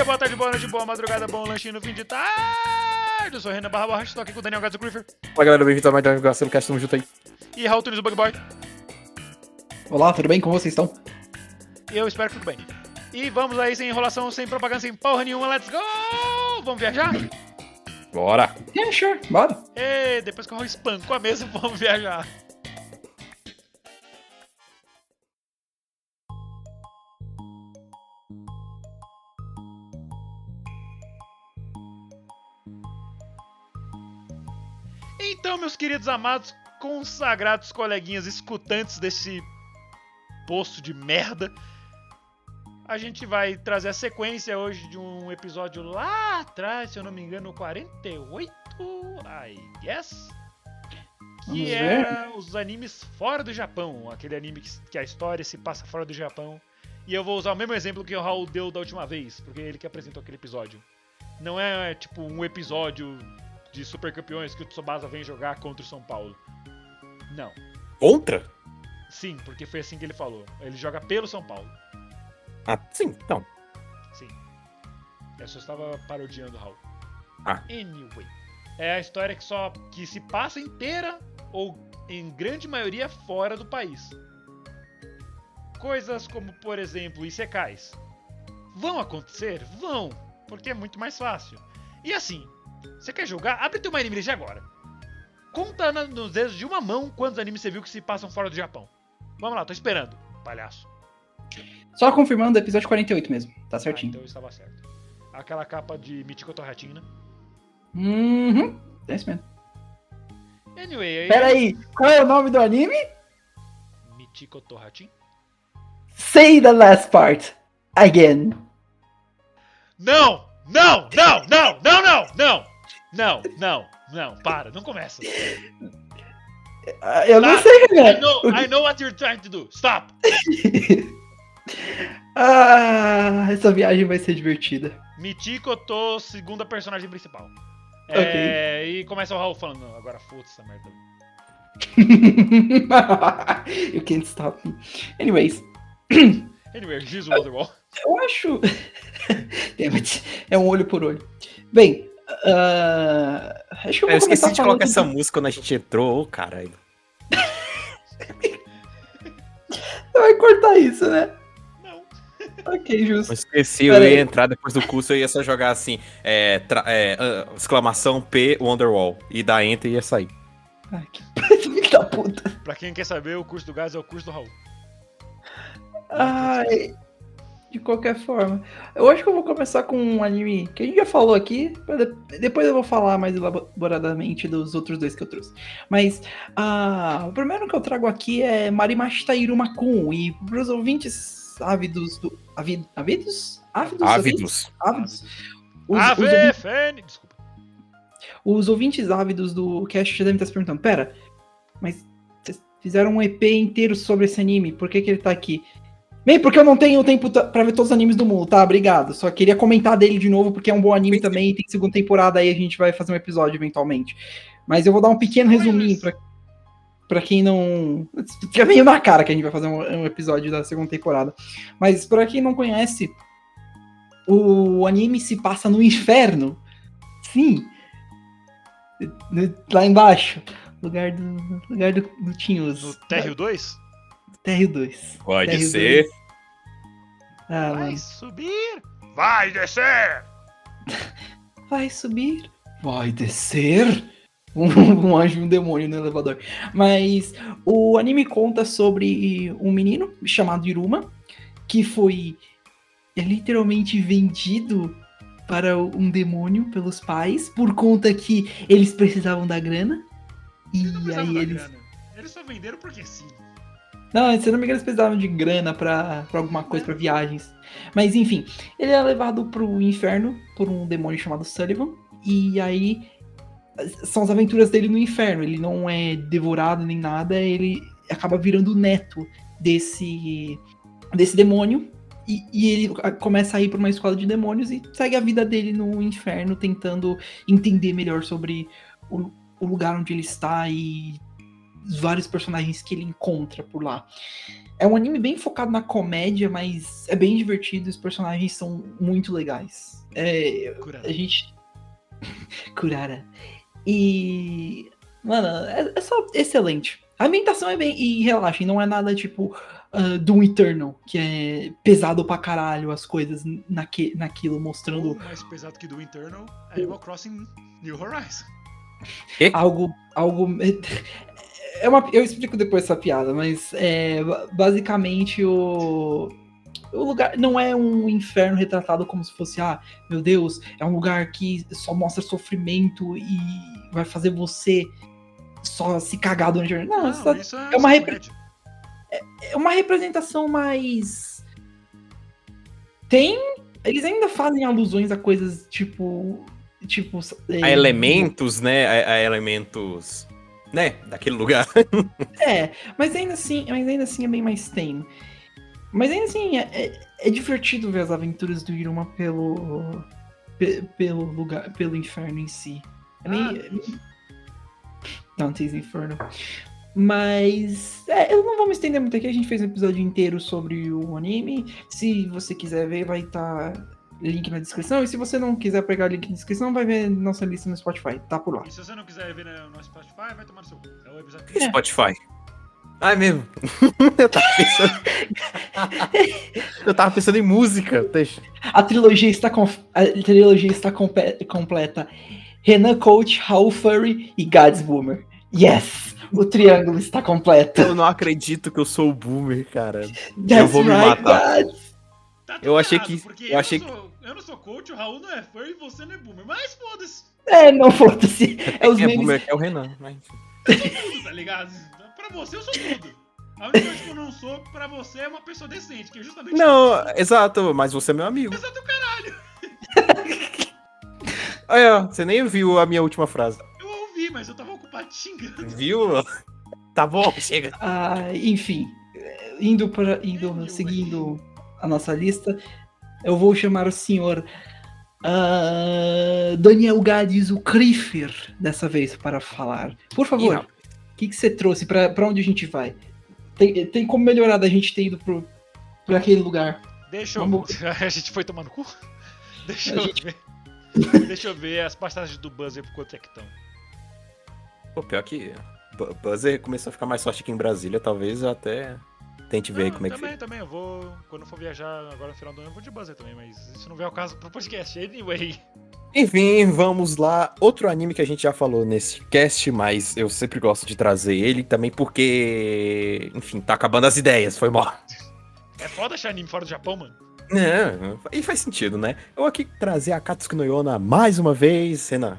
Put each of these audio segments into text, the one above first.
dia, boa tarde, boa noite, boa madrugada, bom lanchinho no fim de tarde. Eu sou o Renan Barra Borra, estou aqui com o Daniel Gadzo Griffer Fala galera, bem-vindos a mais um Gastando Cast, tamo junto aí. e Raul Tunes, o Bug Boy. Olá, tudo bem? Como vocês estão? Eu espero que tudo bem. E vamos aí, sem enrolação, sem propaganda, sem porra nenhuma, let's go! Vamos viajar? Bora! Yeah, sure, bora! E depois que o Raul espancou a mesa, vamos viajar. Então, meus queridos amados, consagrados coleguinhas escutantes desse poço de merda, a gente vai trazer a sequência hoje de um episódio lá atrás, se eu não me engano, 48, I guess. Que ver. é os animes fora do Japão, aquele anime que, que a história se passa fora do Japão. E eu vou usar o mesmo exemplo que o Raul deu da última vez, porque é ele que apresentou aquele episódio. Não é tipo um episódio de Super Campeões que o Tsubasa vem jogar contra o São Paulo. Não. Contra? Sim, porque foi assim que ele falou. Ele joga pelo São Paulo. Ah, sim, então. Sim. Eu só estava parodiando o Raul. Ah. Anyway. É a história que só que se passa inteira ou em grande maioria fora do país. Coisas como, por exemplo, Isekais. Vão acontecer? Vão, porque é muito mais fácil. E assim, você quer jogar? Abre teu MyAnimeList agora. Conta nos dedos de uma mão quantos animes você viu que se passam fora do Japão. Vamos lá, tô esperando, palhaço. Só confirmando, episódio 48 mesmo. Tá Ah, certinho. então eu estava certo. Aquela capa de Michiko Torratina. Uhum. É isso mesmo. Anyway, aí. Pera aí, qual é o nome do anime? Michiko Torratin? Say the last part. Again. Não! Não! Não! Não! Não! Não! Não! Não! Não! Não! Para! Não começa! Eu não Tá. sei, I Renan. know! I know what you're trying to do! Stop! ah, essa viagem vai ser divertida. Michiko tô segunda personagem principal. É, e começa o Raul falando, não, agora foda-se essa merda. you can't stop me. Anyways, Anyway, diz o Wonderwall. eu acho. Damn it. É um olho por olho. Bem, ah, acho que eu vou Eu esqueci de colocar falando- essa música quando a gente entrou, ô caralho. Você vai cortar isso, né? Não. Ok, justo. Eu esqueci, eu Pera aí. ia entrar depois do curso, eu ia só jogar assim, é, tra- é, ah, exclamação P Wonderwall, e dar Enter e ia sair. Ai, que filho da puta. Pra quem quer saber, o curso do gás é o curso do Raul. Ai, de qualquer forma. Eu acho que eu vou começar com um anime que a gente já falou aqui. Depois eu vou falar mais elaboradamente dos outros dois que eu trouxe. Mas ah, o primeiro que eu trago aqui é Marimachi Tairuma Kun. E pros ouvintes ávidos do. Avi, ávidos? Ávidos? Ávidos. Ávidos? Os, os Ave ouvintes- Fênix! Desculpa. os ouvintes ávidos do cast já devem estar se perguntando: pera, mas vocês fizeram um EP inteiro sobre esse anime, por que, que ele tá aqui? Bem, porque eu não tenho tempo pra ver todos os animes do mundo, tá? Obrigado. Só queria comentar dele de novo, porque é um bom anime Muito também, e tem segunda temporada aí, a gente vai fazer um episódio eventualmente. Mas eu vou dar um pequeno resuminho pra, pra quem não. Fica meio na cara que a gente vai fazer um, um episódio da segunda temporada. Mas pra quem não conhece, o anime se passa no inferno. Sim. Lá embaixo. Lugar do. Lugar do, do Tinhos. No Térreo 2? TR2. Pode TR2. ser. Ah, Vai mano. subir! Vai descer! Vai subir. Vai descer. Um, um anjo e um demônio no elevador. Mas o anime conta sobre um menino chamado Iruma, que foi é literalmente vendido para um demônio pelos pais, por conta que eles precisavam da grana. E aí eles. grana. Eles só venderam porque sim. Não, se não me engano, eles precisavam de grana pra alguma coisa, pra viagens. Mas enfim, ele é levado pro inferno por um demônio chamado Sullivan. E aí são as aventuras dele no inferno. Ele não é devorado nem nada, ele acaba virando neto desse, desse demônio. E, e ele começa a ir para uma escola de demônios e segue a vida dele no inferno, tentando entender melhor sobre o, o lugar onde ele está e vários personagens que ele encontra por lá. É um anime bem focado na comédia, mas é bem divertido. Os personagens são muito legais. É, a gente. Kurara. E. Mano, é, é, só excelente. A ambientação é bem. E relaxem, não é nada tipo uh, Doom Eternal, que é pesado pra caralho as coisas naque, naquilo, mostrando. mais pesado que Doom Eternal, Animal Crossing New Horizon. Algo. Algo. É uma, eu explico depois essa piada, mas é, basicamente o, o lugar não é um inferno retratado como se fosse, ah, meu Deus, é um lugar que só mostra sofrimento e vai fazer você só se cagar durante a Não, não isso é, é, uma repre... é, é uma representação mais. Tem. Eles ainda fazem alusões a coisas tipo. Tipo. A é... elementos, né? A, a elementos né, daquele lugar. é, mas ainda assim, mas ainda assim é bem mais tame. Mas ainda assim, é, é, é divertido ver as aventuras do Iruma pelo, pe, pelo lugar, pelo inferno em si. É meio... Ah. Dante's Inferno. Mas é, eu não vou me estender muito aqui. A gente fez um episódio inteiro sobre o anime. Se você quiser ver, vai estar tá link na descrição. E se você não quiser pegar o link na descrição, vai ver nossa lista no Spotify. Tá por lá. E se você não quiser ver no Spotify, vai tomar no seu cu. É o episódio é. Spotify. Ah, é mesmo? eu tava pensando. eu tava pensando em música. Deixa. A trilogia está, com... a trilogia está completa. Renan Coach, Raul Furry e Gads Boomer. Yes! O triângulo está completo. Eu não acredito que eu sou o Boomer, cara. That's eu vou me matar. Tá eu achei errado, que. Eu, eu achei que eu não sou coach, o Raul não é fã e você não é boomer. Mas foda-se. É, não foda-se. É, os é memes... boomer é o Renan, mas. Eu sou tudo, tá ligado? Pra você eu sou tudo. A única coisa que eu não sou pra você é uma pessoa decente, que é justamente. Não, exato, mas você é meu amigo. Exato, caralho. Olha, você nem viu a minha última frase. Eu ouvi, mas eu tava ocupado xingando. Viu? Tá bom, chega. Ah, enfim, indo para. indo, seguindo a nossa lista, eu vou chamar o senhor uh, Daniel Gades, o Crifer, dessa vez, para falar. Por favor, o que, que você trouxe? Para onde a gente vai? Tem, tem como melhorar da gente ter ido pro, pra aquele lugar? Deixa eu. Vamos... A gente foi tomar no cu? Deixa a eu gente... ver. Deixa eu ver as passagens do Buzzer por quanto é que estão. Pô, pior que Buzzer começou a ficar mais forte aqui em Brasília, talvez até Tente ver não, como é também, que Também, eu vou. Quando for viajar agora no final do ano, eu vou de buzzer também, mas isso não vem ao caso pro podcast. Anyway. Enfim, vamos lá. Outro anime que a gente já falou nesse cast, mas eu sempre gosto de trazer ele também porque. Enfim, tá acabando as ideias, foi mal. É foda achar anime fora do Japão, mano. É, e faz sentido, né? Eu aqui trazer a Katsuki no Yona mais uma vez, Renan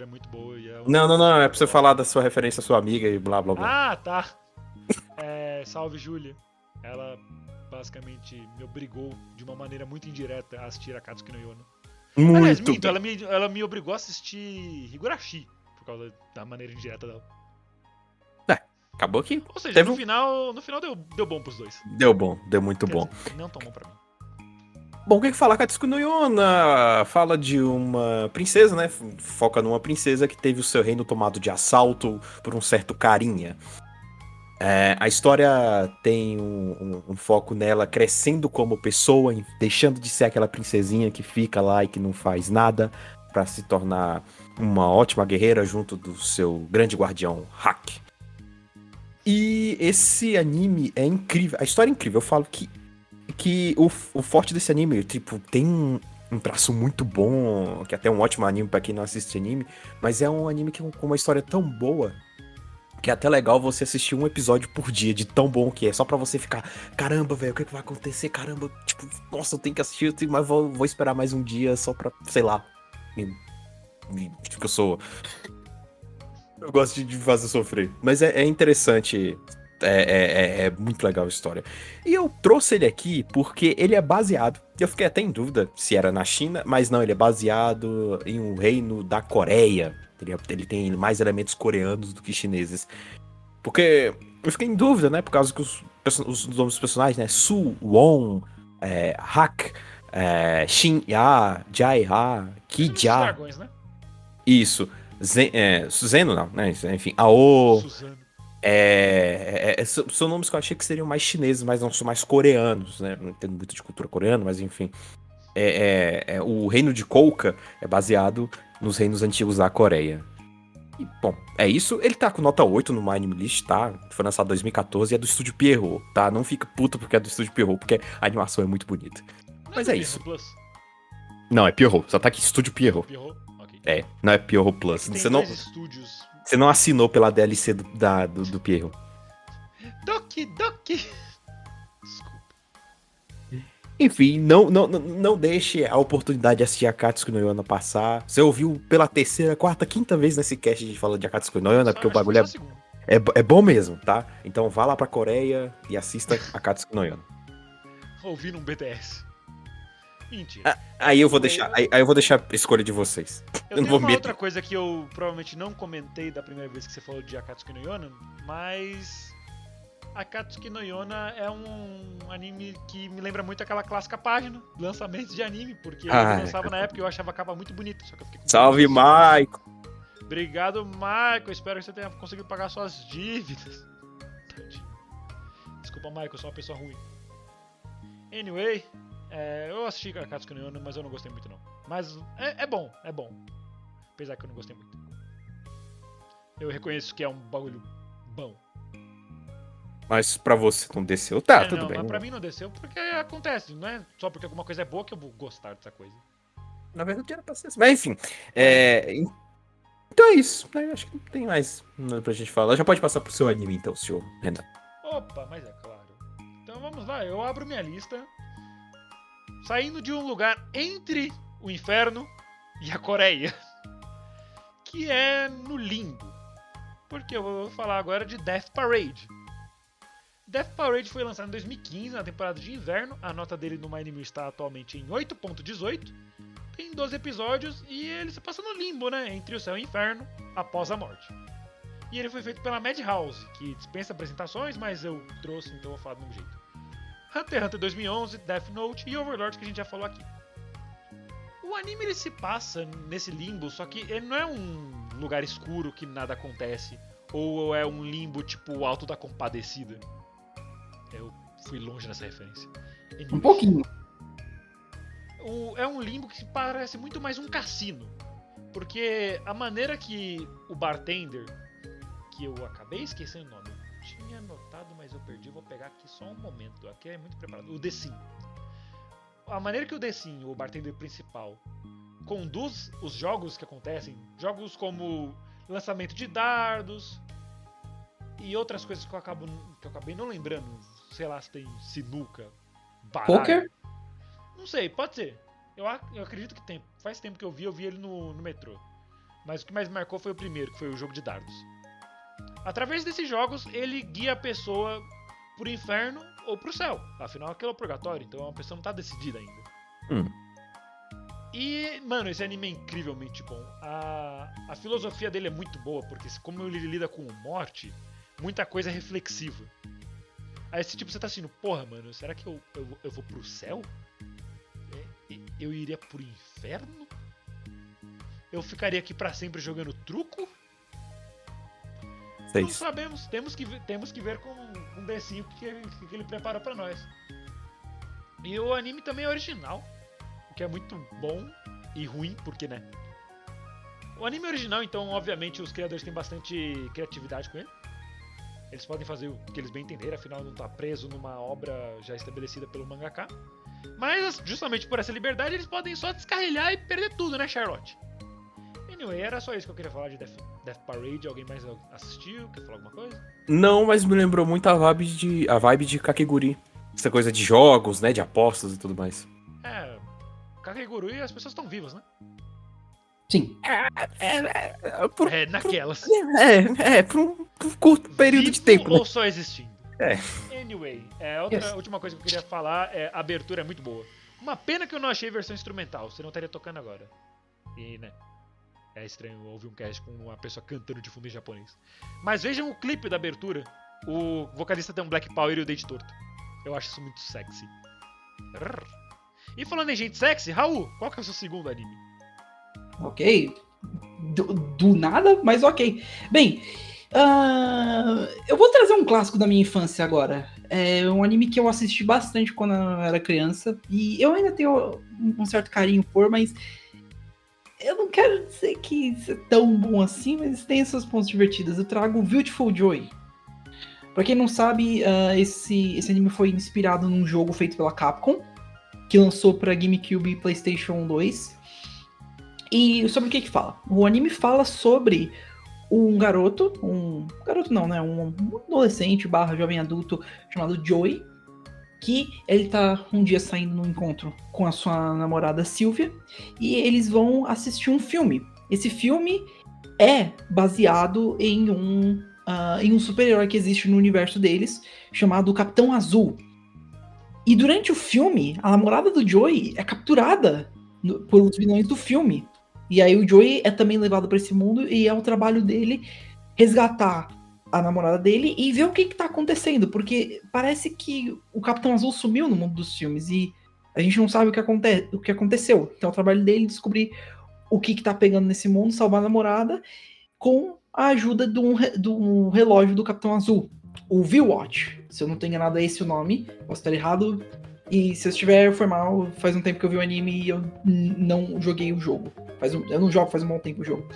é muito boa. E é Não, não, não. É pra você falar da sua referência à sua amiga e blá blá blá. Ah, tá. É, salve, Júlia. Ela basicamente me obrigou de uma maneira muito indireta a assistir a Katsuki no Yono. Muito Aliás, minto, ela me, ela me obrigou a assistir Higurashi, por causa da maneira indireta dela. É, acabou aqui. Ou seja, no, final, no final deu, deu bom pros dois. Deu bom, deu muito Quer bom. Dizer, não tão bom pra mim. Bom, o que, que fala Katsuko no Yona? Fala de uma princesa, né? Foca numa princesa que teve o seu reino tomado de assalto por um certo carinha. É, a história tem um, um, um, foco nela crescendo como pessoa, deixando de ser aquela princesinha que fica lá e que não faz nada, para se tornar uma ótima guerreira junto do seu grande guardião Hack. E esse anime é incrível, a história é incrível. Eu falo que que o, o forte desse anime, tipo, tem um, traço muito bom, que é até um ótimo anime para quem não assiste anime, mas é um anime que com uma história tão boa que é até legal você assistir um episódio por dia, de tão bom que é, só para você ficar, caramba, velho, o que, é que vai acontecer? Caramba, tipo, nossa, eu tenho que assistir, mas vou, vou esperar mais um dia só pra, sei lá, me, me, tipo, eu sou Eu gosto de- de fazer sofrer. Mas é, é interessante. É, é- é- é muito legal a história. E eu trouxe ele aqui porque ele é baseado. Eu fiquei até em dúvida se era na China, mas não, ele é baseado em um reino da Coreia. Ele, é- ele tem mais elementos coreanos do que chineses. Porque eu fiquei em dúvida, né? Por causa que os, os nomes dos personagens, né? Su, Won, é, Hak, é, Shin Ya, Jai Ha, Ki Os Ja. dragões, né? Isso. Zen, é, Zeno não, né? Enfim, Ao. Suzano. É, é, é, são são nomes que eu achei que seriam mais chineses, mas não são mais coreanos, né? Não entendo muito de cultura coreana, mas enfim. É, é- é, o reino de Kouka é baseado nos reinos antigos da Coreia. E, bom, é isso. Ele tá com nota 8 no My Anime List, tá? Foi lançado em 2014 e é do estúdio Pierrot, tá? Não fica puto porque é do estúdio Pierrot, porque a animação é muito bonita. Não Mas é isso. Plus? Não, é Pierrot. Só tá aqui estúdio Pierrot. Pierrot? Ok. É, não é Pierrot Plus. Tem Você não, estúdios. Você não assinou pela DLC do, da, do, do Pierrot. Doki Doki! Desculpa. Enfim, não, não, não- deixe a oportunidade de assistir Akatsuki no Yona passar. Você ouviu pela terceira, quarta, quinta vez nesse cast a gente falando de Akatsuki no Yona, Só- porque o bagulho é, é, é bom mesmo, tá? Então vá lá pra Coreia e assista Akatsuki no Yona. Ouvi num BTS. Mentira. Aí eu vou deixar, aí, eu vou deixar a escolha de vocês. Eu eu não vou uma meter. outra coisa que eu provavelmente não comentei da primeira vez que você falou de Akatsuki no Yona, mas Akatsuki no Yona é um anime que me lembra muito aquela clássica página, lançamento de anime, porque eu Ah, lançava é. na época e eu achava a capa muito bonita, só que eu fiquei Salve. Maico! Obrigado, Michael. Espero que você tenha conseguido pagar suas dívidas. Desculpa, eu sou uma pessoa ruim. Anyway, é, eu assisti Akatsuki no Yona, mas eu não gostei muito não. Mas é, é bom, é bom. Apesar que eu não gostei muito. Eu reconheço que é um bagulho bom. Mas pra você não desceu, tá, É, tudo não, bem. Mas pra mim não desceu porque acontece, não é só porque alguma coisa é boa que eu vou gostar dessa coisa. Na verdade era pra ser assim. Mas enfim, é... Então é isso, né? Acho que não tem mais nada pra gente falar. Já pode passar pro seu anime então, senhor Renan. Opa, mas é claro. Então vamos lá, eu abro minha lista. Saindo de um lugar entre o inferno e a Coreia. Que é no limbo. Porque eu vou falar agora de Death Parade. Death Parade foi lançado em 2015, na temporada de inverno. A nota dele no My Anime está atualmente em 8.18. Tem 12 episódios e ele se passa no limbo, né? Entre o céu e o inferno, após a morte. E ele foi feito pela Madhouse, que dispensa apresentações, mas eu trouxe, então eu vou falar do mesmo jeito. Hunter x Hunter 2011, Death Note e Overlord, que a gente já falou aqui. O anime ele se passa nesse limbo, só que ele não é um lugar escuro que nada acontece, ou é um limbo tipo o Alto da Compadecida. Eu fui longe nessa referência. Um pouquinho. O- é um limbo que parece muito mais um cassino. Porque a maneira que o bartender, que eu acabei esquecendo o nome, anotado, mas eu perdi, vou pegar aqui só um momento. Aqui é muito preparado. O Decim. A maneira que o Decim, o bartender principal, conduz os jogos que acontecem, jogos como lançamento de dardos e outras coisas que eu, acabo, que eu acabei não lembrando. Sei lá se tem sinuca, baralho. Poker? Não sei, pode ser. Eu, eu acredito que tem. Faz tempo que eu vi, eu vi ele no, no metrô. Mas o que mais me marcou foi o primeiro, que foi o jogo de dardos. Através desses jogos, ele guia a pessoa pro inferno ou pro céu. Afinal, aquilo é o purgatório, então a pessoa não tá decidida ainda. Hum. E, mano, esse anime é incrivelmente bom. A, a filosofia dele é muito boa, porque como ele lida com morte, muita coisa é reflexiva. Aí esse tipo você tá assim, porra, mano, será que eu, eu, vou- eu vou pro céu? É, eu iria pro inferno? Eu ficaria aqui pra sempre jogando truco? Não sabemos, temos que, ver- temos que ver com, o D5 o que, ele- que ele prepara pra nós. E o anime também é original, o que é muito bom e ruim, porque né? O anime é original, então obviamente os criadores têm bastante criatividade com ele. Eles podem fazer o que eles bem entenderem, afinal não tá preso numa obra já estabelecida pelo mangaka. Mas justamente por essa liberdade eles podem só descarrilhar e perder tudo, né, Charlotte? Anyway, era só isso que eu queria falar de Death, Death Parade. Alguém mais assistiu? Quer falar alguma coisa? Não, mas me lembrou muito a vibe de, a vibe de Kakeguri. Essa coisa de jogos, né? De apostas e tudo mais. É. Kakeguru e as pessoas estão vivas, né? Sim. É, é, é, por, É, naquelas. é, é, por um, por um curto período de Vivo tempo, né? ou só existindo? É. Anyway, é, outra Yes. última coisa que eu queria falar é a abertura é muito boa. Uma pena que eu não achei versão instrumental, você não estaria tocando agora. E, né? É estranho ouvir um cast com uma pessoa cantando de fundo em japonês. Mas vejam o clipe da abertura. O vocalista tem um Black Power e o dente torto. Eu acho isso muito sexy. E falando em gente sexy, Raul, qual que é o seu segundo anime? Ok. Do, do nada, mas ok. Bem, ah, eu vou trazer um clássico da minha infância agora. É um anime que eu assisti bastante quando eu era criança. E eu ainda tenho um certo carinho por, mas. Eu não quero dizer que isso é tão bom assim, mas tem seus pontos divertidos. Eu trago Beautiful Joy. Pra quem não sabe, ah, esse, esse anime foi inspirado num jogo feito pela Capcom, que lançou pra GameCube e PlayStation 2. E sobre o que que fala? O anime fala sobre um garoto, um garoto não, né? Um adolescente barra jovem adulto chamado Joey, que ele tá um dia saindo num encontro com a sua namorada Sylvia e eles vão assistir um filme. Esse filme é baseado em um, ah, em um super-herói que existe no universo deles, chamado Capitão Azul. E durante o filme, a namorada do Joey é capturada no- os vilões do filme. E aí o Joey é também levado pra esse mundo e é o trabalho dele resgatar a namorada dele e ver o que, que tá acontecendo. Porque parece que o Capitão Azul sumiu no mundo dos filmes e a gente não sabe o que, aconte o que aconteceu. Então é o trabalho dele descobrir o que, que tá pegando nesse mundo, salvar a namorada, com a ajuda de um, re- de um relógio do Capitão Azul. O V-Watch. Se eu não tô enganado, é esse o nome. Posso estar errado. E se eu estiver, foi mal. Faz um tempo que eu vi o anime e eu não joguei o jogo. Faz um- eu não jogo faz um bom tempo o jogo.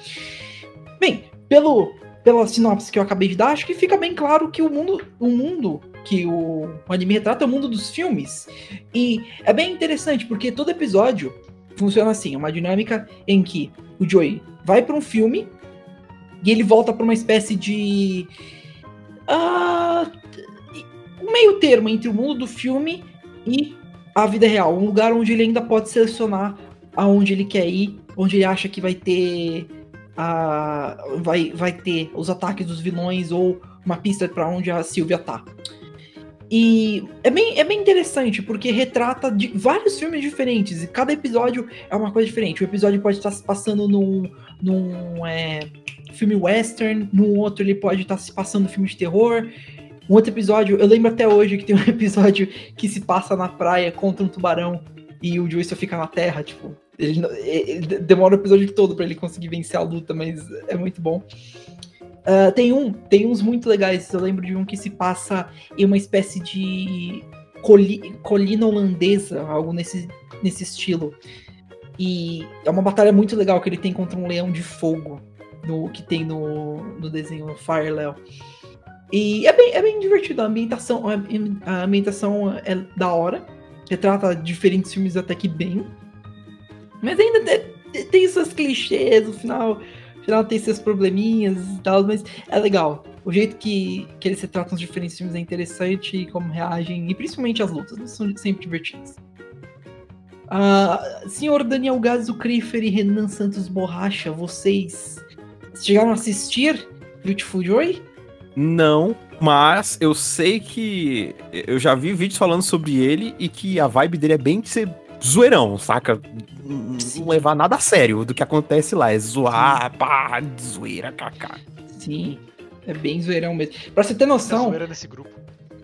Bem, pelo, pela sinopse que eu acabei de dar, acho que fica bem claro que o mundo, o mundo que o, o anime retrata é o mundo dos filmes. E é bem interessante, porque todo episódio funciona assim, é uma dinâmica em que o Joey vai para um filme e ele volta para uma espécie de ah, um meio termo entre o mundo do filme e a vida real, um lugar onde ele ainda pode selecionar aonde ele quer ir, onde ele acha que vai ter vai, vai ter os ataques dos vilões ou uma pista para onde a Sylvia tá. E é bem, é bem interessante, porque retrata de vários filmes diferentes, e cada episódio é uma coisa diferente. O episódio pode estar se passando num, num é, filme western, num outro ele pode estar se passando no filme de terror. Um outro episódio, eu lembro até hoje que tem um episódio que se passa na praia contra um tubarão e o Joey só fica na terra, tipo. Ele, ele demora o episódio todo pra ele conseguir vencer a luta, mas é muito bom. Ah, tem um, tem uns muito legais. Eu lembro de um que se passa em uma espécie de coli- colina holandesa, algo nesse, nesse estilo. E é uma batalha muito legal que ele tem contra um leão de fogo no, que tem no, no desenho Fire Léo. E é bem, é bem divertido. A ambientação, a ambientação é da hora. Retrata diferentes filmes até que bem. Mas ainda te- tem seus clichês, no final, no final tem seus probleminhas e tal, mas é legal. O jeito que, que eles retratam os diferentes filmes é interessante, e como reagem, e principalmente as lutas, são sempre divertidas. Ah, senhor Daniel Gazzo Crifer e Renan Santos Borracha, vocês chegaram a assistir Beautiful Joy? Não, mas eu sei que eu já vi vídeos falando sobre ele e que a vibe dele é bem ser zoeirão, saca? Sim. Não levar nada a sério do que acontece lá. É zoar, pá, zoeira, kaká. Sim, é bem zoeirão mesmo. Pra você ter noção, zoeira nesse grupo.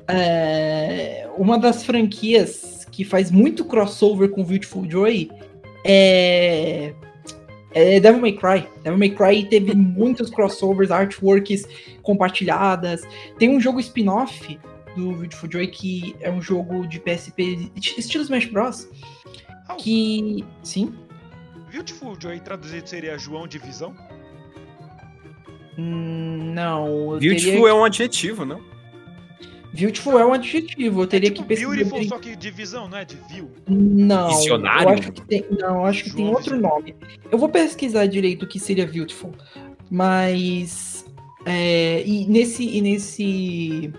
é, uma das franquias que faz muito crossover com Beautiful Joy é, é Devil May Cry. Devil May Cry teve muitos crossovers, artworks compartilhadas. Tem um jogo spin-off do Beautiful Joy que é um jogo de PSP estilo Smash Bros. Raul, Que. Sim? Beautiful Joy traduzido seria João de Visão? Hum, Não. Beautiful teria- é um adjetivo, não? Beautiful é um adjetivo. Eu teria é tipo que pesquisar. Beautiful, bem- só que de visão, não é? De view. Não, Visionário? eu acho que tem, não, eu acho que tem outro nome. Eu vou pesquisar direito o que seria Beautiful, mas é, e nesse e nesse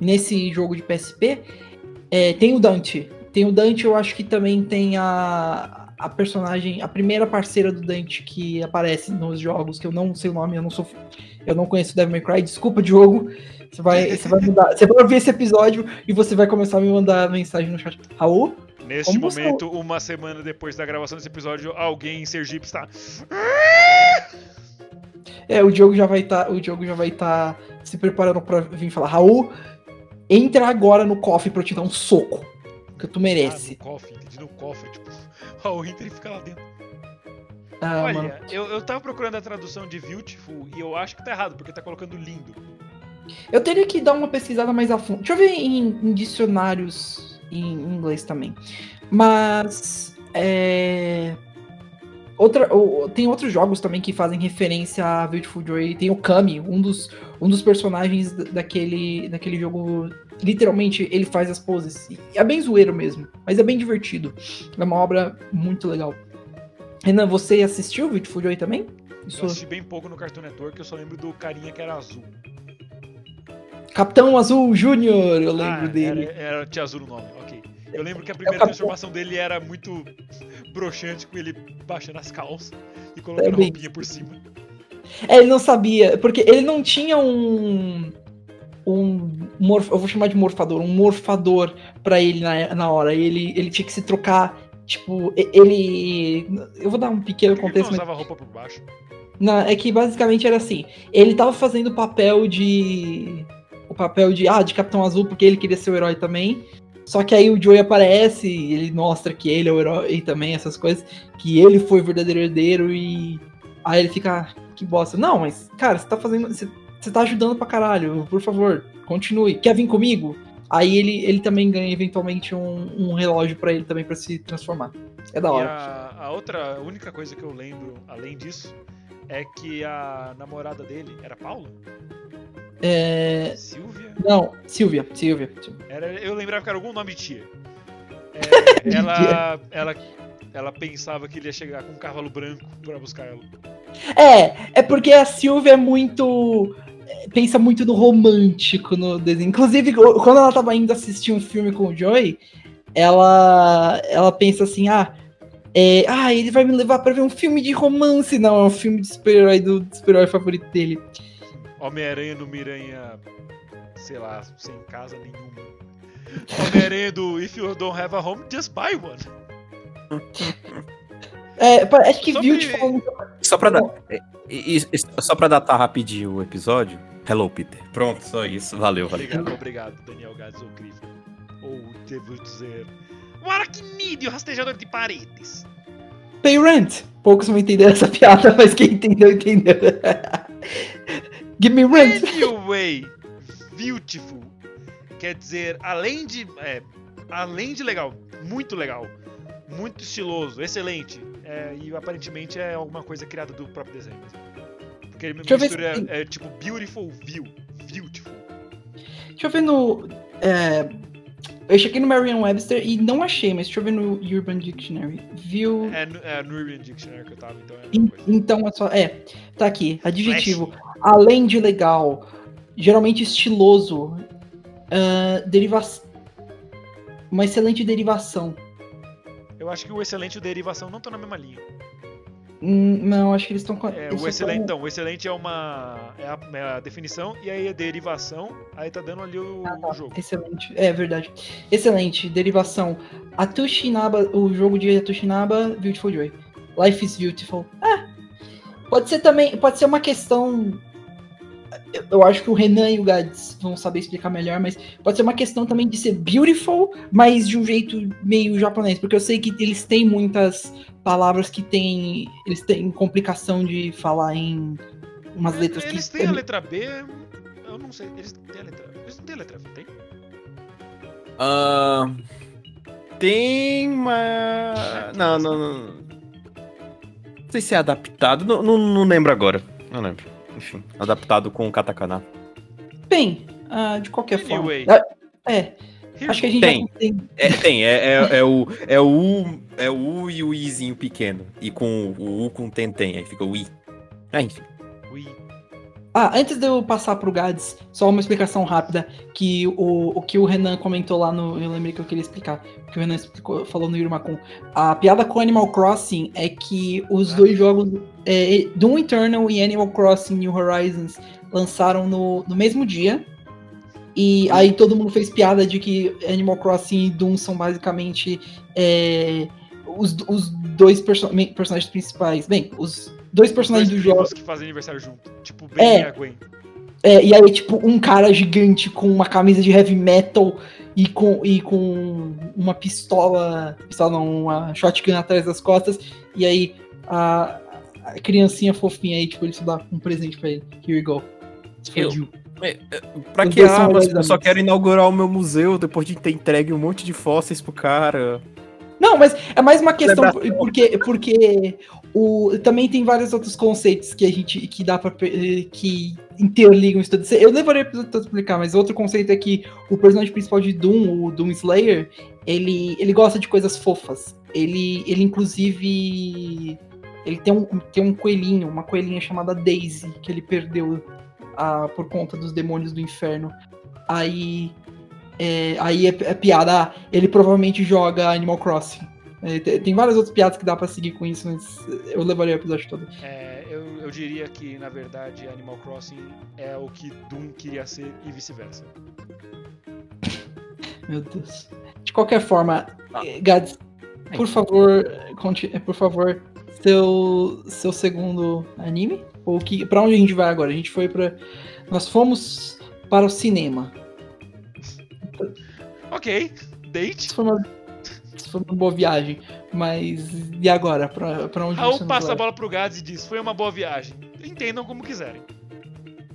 nesse jogo de PSP é, tem o Dante, tem o Dante. Eu acho que também tem a a personagem, a primeira parceira do Dante que aparece nos jogos, que eu não sei o nome, eu não sou. Eu não conheço Devil May Cry, desculpa, Diogo. Você vai, você vai mudar. Você vai ouvir esse episódio e você vai começar a me mandar mensagem no chat. Raul? Neste Como você- momento, uma semana depois da gravação desse episódio, alguém em Sergipe está. É, o Diogo já vai estar. o Diogo já vai estar se preparando pra vir falar. Raul, entra agora no cofre pra eu te dar um soco. Que tu Ah, merece. no cofre, entendi no cofre, tipo, o Inter fica lá dentro. Ah, Olha, mano. eu, eu tava procurando a tradução de Beautiful e eu acho que tá errado, porque tá colocando lindo. Eu teria que dar uma pesquisada mais a fundo. Deixa eu ver em, em dicionários em inglês também. Mas. É... Outra, tem outros jogos também que fazem referência a Beautiful Joy. Tem o Kami, um dos, um dos personagens da- daquele, daquele jogo. Literalmente, ele faz as poses. E é bem zoeiro mesmo, mas é bem divertido. É uma obra muito legal. Renan, você assistiu Beautiful Joy também? Isso, Eu assisti bem pouco no Cartoon Network, eu só lembro do carinha que era azul. Capitão Azul Júnior, eu lembro ah, dele. Era, era azul no nome, ok. Eu lembro que a primeira Capitão- transformação dele era muito broxante, com ele baixando as calças e colocando É bem- roupinha por cima. É, ele não sabia, porque ele não tinha um. Um. Morf, eu vou chamar de morfador, um morfador pra ele na, na hora. Ele, ele tinha que se trocar. Tipo, e- ele. Eu vou dar um pequeno que ele não contexto, mas usava roupa por baixo? não, é que basicamente era assim. Ele tava fazendo o papel de. O papel de. Ah, de Capitão Azul, porque ele queria ser o herói também. Só que aí o Joey aparece e ele mostra que ele é o herói também, essas coisas. Que ele foi o verdadeiro herdeiro e. Aí ele fica. "Ah, Que bosta. Não, mas, cara, você tá fazendo. Você, você tá ajudando pra caralho. Por favor, continue. Quer vir comigo? Aí ele, ele também ganha eventualmente um, um relógio pra ele também pra se transformar. É da hora. a, a outra, a única coisa que eu lembro, além disso, é que a namorada dele era Paula? É. Silvia? Não, Silvia, Silvia. Silvia. Era, eu lembrava que era algum nome de tia. É, ela, ela, ela pensava que ele ia chegar com um cavalo branco pra buscar ela. É, é porque a Silvia é muito. Pensa muito no romântico no desenho. Inclusive, o- quando ela tava indo assistir um filme com o Joey, ela, ela pensa assim: ah, é, ah, ele vai me levar pra ver um filme de romance. Não, é um filme de super-herói do, do super-herói favorito dele. Homem-Aranha no Miranha, sei lá, sem casa nenhuma. Homem-Aranha do If You Don't Have a Home, Just Buy One. É, acho que Sobre- Beautiful. Só pra, dar, é, e- e- só pra datar rapidinho o episódio. Hello, Peter. Pronto, só isso. Valeu, valeu. Obrigado, obrigado, Daniel Gades ou Cliff. Ou devo dizer. Um aracnídeo rastejador de paredes. Pay Rent. Poucos vão entender essa piada, mas quem entendeu, entendeu. Give me rent. Anyway, beautiful. Quer dizer, além de. É, além de legal, muito legal. Muito estiloso, excelente. É, e aparentemente é alguma coisa criada do próprio desenho mesmo. Porque ele mistura se- é, tipo beautiful view. Beautiful. Deixa eu ver no. é, eu chequei no Merriam-Webster e não achei, mas deixa eu ver no Urban Dictionary. Viu? É, no- é no Urban Dictionary que eu tava, então é. Então é só. É, tá aqui. Adjetivo. Além de legal, geralmente estiloso. deriva... Uma excelente derivação. Eu acho que o excelente e o derivação não estão na mesma linha. Hum, não, acho que eles estão. É, o excelente, então, o excelente é uma. É a, é a definição, e aí a derivação, aí tá dando ali o, Ah, tá. o jogo. Excelente, é verdade. Excelente, derivação. Atushinaba, o jogo de Atushinaba, Beautiful Joy. Life is Beautiful. Ah, pode ser também, pode ser uma questão. Eu- acho que o Renan e o Gads vão saber explicar melhor, mas pode ser uma questão também de ser beautiful, mas de um jeito meio japonês, porque eu sei que eles têm muitas palavras que têm. Eles têm complicação de falar em umas É, letras Eles que. têm a letra B, eu não sei. Eles têm a letra. Eles não têm a letra V, tem? Ah, tem, mas. Não, não, não. Não sei se é adaptado. Não, não, não lembro agora. Não lembro. Enfim, adaptado com katakana. Bem, ah, de qualquer Anyway. forma. É, Here acho que a gente Tem. tem. É, tem, é, é, é o, é o U, é o U e o Izinho pequeno. E com o U com tentem, aí fica o I. Ah, enfim. we- Ah, antes de eu passar pro Gads, só uma explicação rápida que o, o que o Renan comentou lá no. Eu lembrei que eu queria explicar. Que o Renan explicou, falou no Irmacon. A piada com Animal Crossing é que os dois jogos. É, Doom Eternal e Animal Crossing New Horizons lançaram no, no mesmo dia. E aí todo mundo fez piada de que Animal Crossing e Doom são basicamente é, os, os dois perso personagens principais. Bem, os dois personagens Dois do jogo. que fazem aniversário junto. Tipo, Ben É. e a Gwen. É, e aí, tipo, um cara gigante com uma camisa de heavy metal e com, e com uma pistola. Pistola não, uma shotgun atrás das costas. E aí a, a criancinha fofinha aí, tipo, ele só dá um presente pra ele. Here you go. Eu- you. Pra Os que melhores Eu só quero inaugurar o meu museu depois de ter entregue um monte de fósseis pro cara. Não, mas é mais uma questão porque, porque o, também tem vários outros conceitos que a gente que dá para que interligam isso tudo. Eu levaria para explicar, mas outro conceito é que o personagem principal de Doom, o Doom Slayer, ele, ele gosta de coisas fofas. Ele, ele inclusive ele tem um, tem um coelhinho, uma coelhinha chamada Daisy que ele perdeu ah, por conta dos demônios do inferno. Aí é, aí é, é piada, ah, ele provavelmente joga Animal Crossing. É, te- tem várias outras piadas que dá pra seguir com isso, mas eu levaria o episódio todo. É, eu, eu diria que, na verdade, Animal Crossing é o que Doom queria ser e vice-versa. Meu Deus. De qualquer forma, Ah. eh, Gads, por favor, conti- eh, por favor, seu, seu segundo anime? Ou que, pra onde a gente vai agora? A gente foi pra. Nós fomos para o cinema. Ok, date. Isso foi uma, isso foi uma boa viagem. Mas e agora? Pra, pra onde Raul passa a leva? bola pro Gads e diz: Foi uma boa viagem. Entendam como quiserem.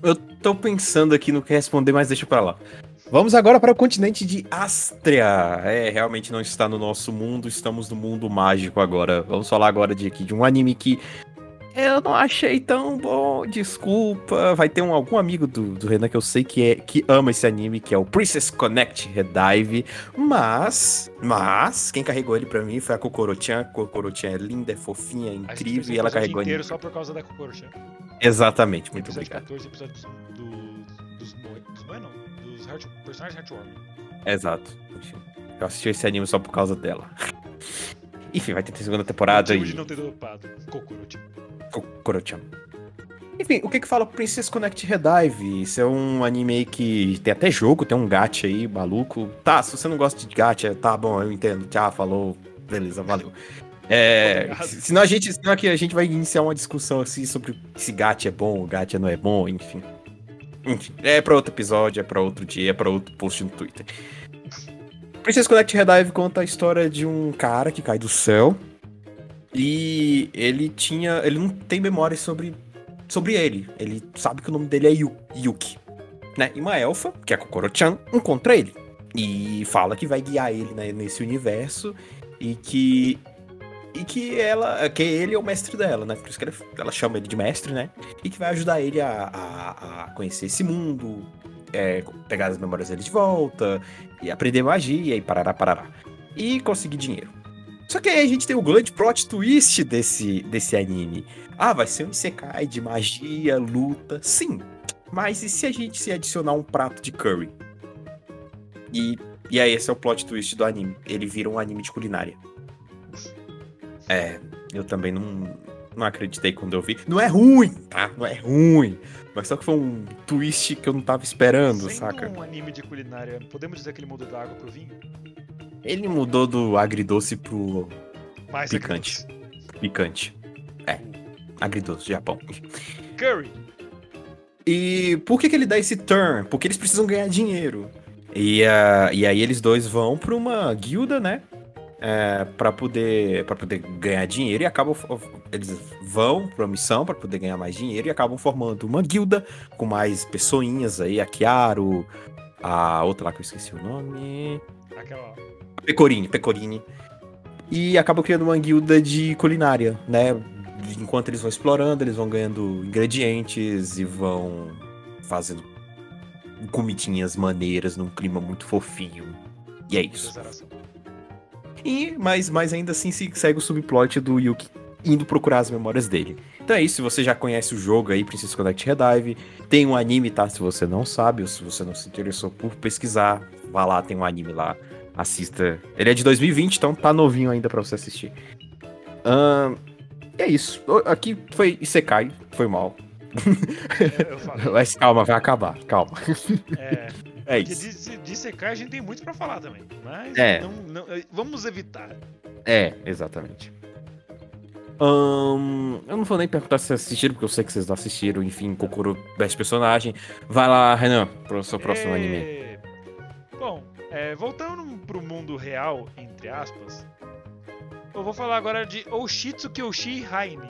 Eu tô pensando aqui no que responder, mas deixa pra lá. Vamos agora para o continente de Astria. É, realmente não está no nosso mundo, estamos no mundo mágico agora. Vamos falar agora de, aqui, de um anime que eu não achei tão bom, desculpa. Vai ter um, algum amigo do, do Renan que eu sei que, é, que ama esse anime, que é o Princess Connect Redive. Mas, mas, quem carregou ele pra mim foi a Kokoro-chan. Kokoro-chan é linda, é fofinha, é A gente fez incrível e ela carregou inteiro ele. só por causa da Kokoro-chan. Exatamente, muito Episódio obrigado. 14, episódio dos, do, dos. Dos Moe, não. Dos heart, personagens Heartwarming. Exato. Eu assisti esse anime só por causa dela. Enfim, vai ter segunda temporada Motivo e. de não ter dropado. Kokoro-chan. Kokoro-chan. Enfim, o que que fala Princess Connect Redive? Isso é um anime aí que tem até jogo, tem um gacha aí, maluco. Tá, se você não gosta de gacha, tá bom, eu entendo. Tchau, falou. Beleza, valeu. É, Obrigado. senão a gente, senão aqui a gente vai iniciar uma discussão assim sobre se gacha é bom, gacha não é bom, enfim. Enfim, é pra outro episódio, é pra outro dia, é pra outro post no Twitter. Princess Connect Redive conta a história de um cara que cai do céu e ele tinha, ele não tem memória sobre sobre ele. Ele sabe que o nome dele é Yu- Yuki, né? E uma elfa, que é Kokoro-chan, encontra ele e fala que vai guiar ele né, nesse universo e que e que ela, que ele é o mestre dela, né? Por isso que ela, ela chama ele de mestre, né? E que vai ajudar ele a, a, a conhecer esse mundo, é, pegar as memórias dele de volta e aprender magia e parará, parará. E conseguir dinheiro. Só que aí a gente tem o grande plot twist desse, desse anime. Ah, vai ser um Isekai de magia, luta. Sim. Mas e se a gente se adicionar um prato de curry? E, e aí esse é o plot twist do anime. Ele vira um anime de culinária. É, eu também não, não acreditei quando eu vi. Não é ruim, tá? Não é ruim. Mas só que foi um twist que eu não tava esperando, Sendo saca? um anime de culinária, podemos dizer que ele mudou da água pro vinho? Ele mudou do agridoce pro Mais Picante. agridoce. picante. É, agridoce, Japão. Curry. E por que, que ele dá esse turn? Porque eles precisam ganhar dinheiro. E, ah, e aí eles dois vão pra uma guilda, né? É, para poder para poder ganhar dinheiro e acabam eles vão pra missão para poder ganhar mais dinheiro e acabam formando uma guilda com mais pessoinhas aí, a Chiaro, a outra lá que eu esqueci o nome, Aquela. Pecorini, Pecorini. E acabam criando uma guilda de culinária, né? Enquanto eles vão explorando, eles vão ganhando ingredientes e vão fazendo comidinhas maneiras num clima muito fofinho. E é isso. E, mas, mas ainda assim se segue o subplot do Yuki indo procurar as memórias dele. Então é isso, se você já conhece o jogo aí, Princess Connect Redive, tem um anime, tá? Se você não sabe, ou se você não se interessou por pesquisar, vá lá, tem um anime lá, assista. Ele é de 2020, então tá novinho ainda para você assistir. Ahn, é isso. Aqui foi Isekai, foi mal. É. Mas calma, vai acabar, calma. É, É porque isso. de, de Sekai a gente tem muito pra falar também. Mas É. não, não- vamos evitar. É, exatamente. Eu não vou nem perguntar se vocês assistiram, porque eu sei que vocês não assistiram. Enfim, Kokoro Best Personagem. Vai lá, Renan, pro seu próximo É, anime. Bom, é, voltando pro mundo real, entre aspas, eu vou falar agora de Oshitsu Kyoshi Haine,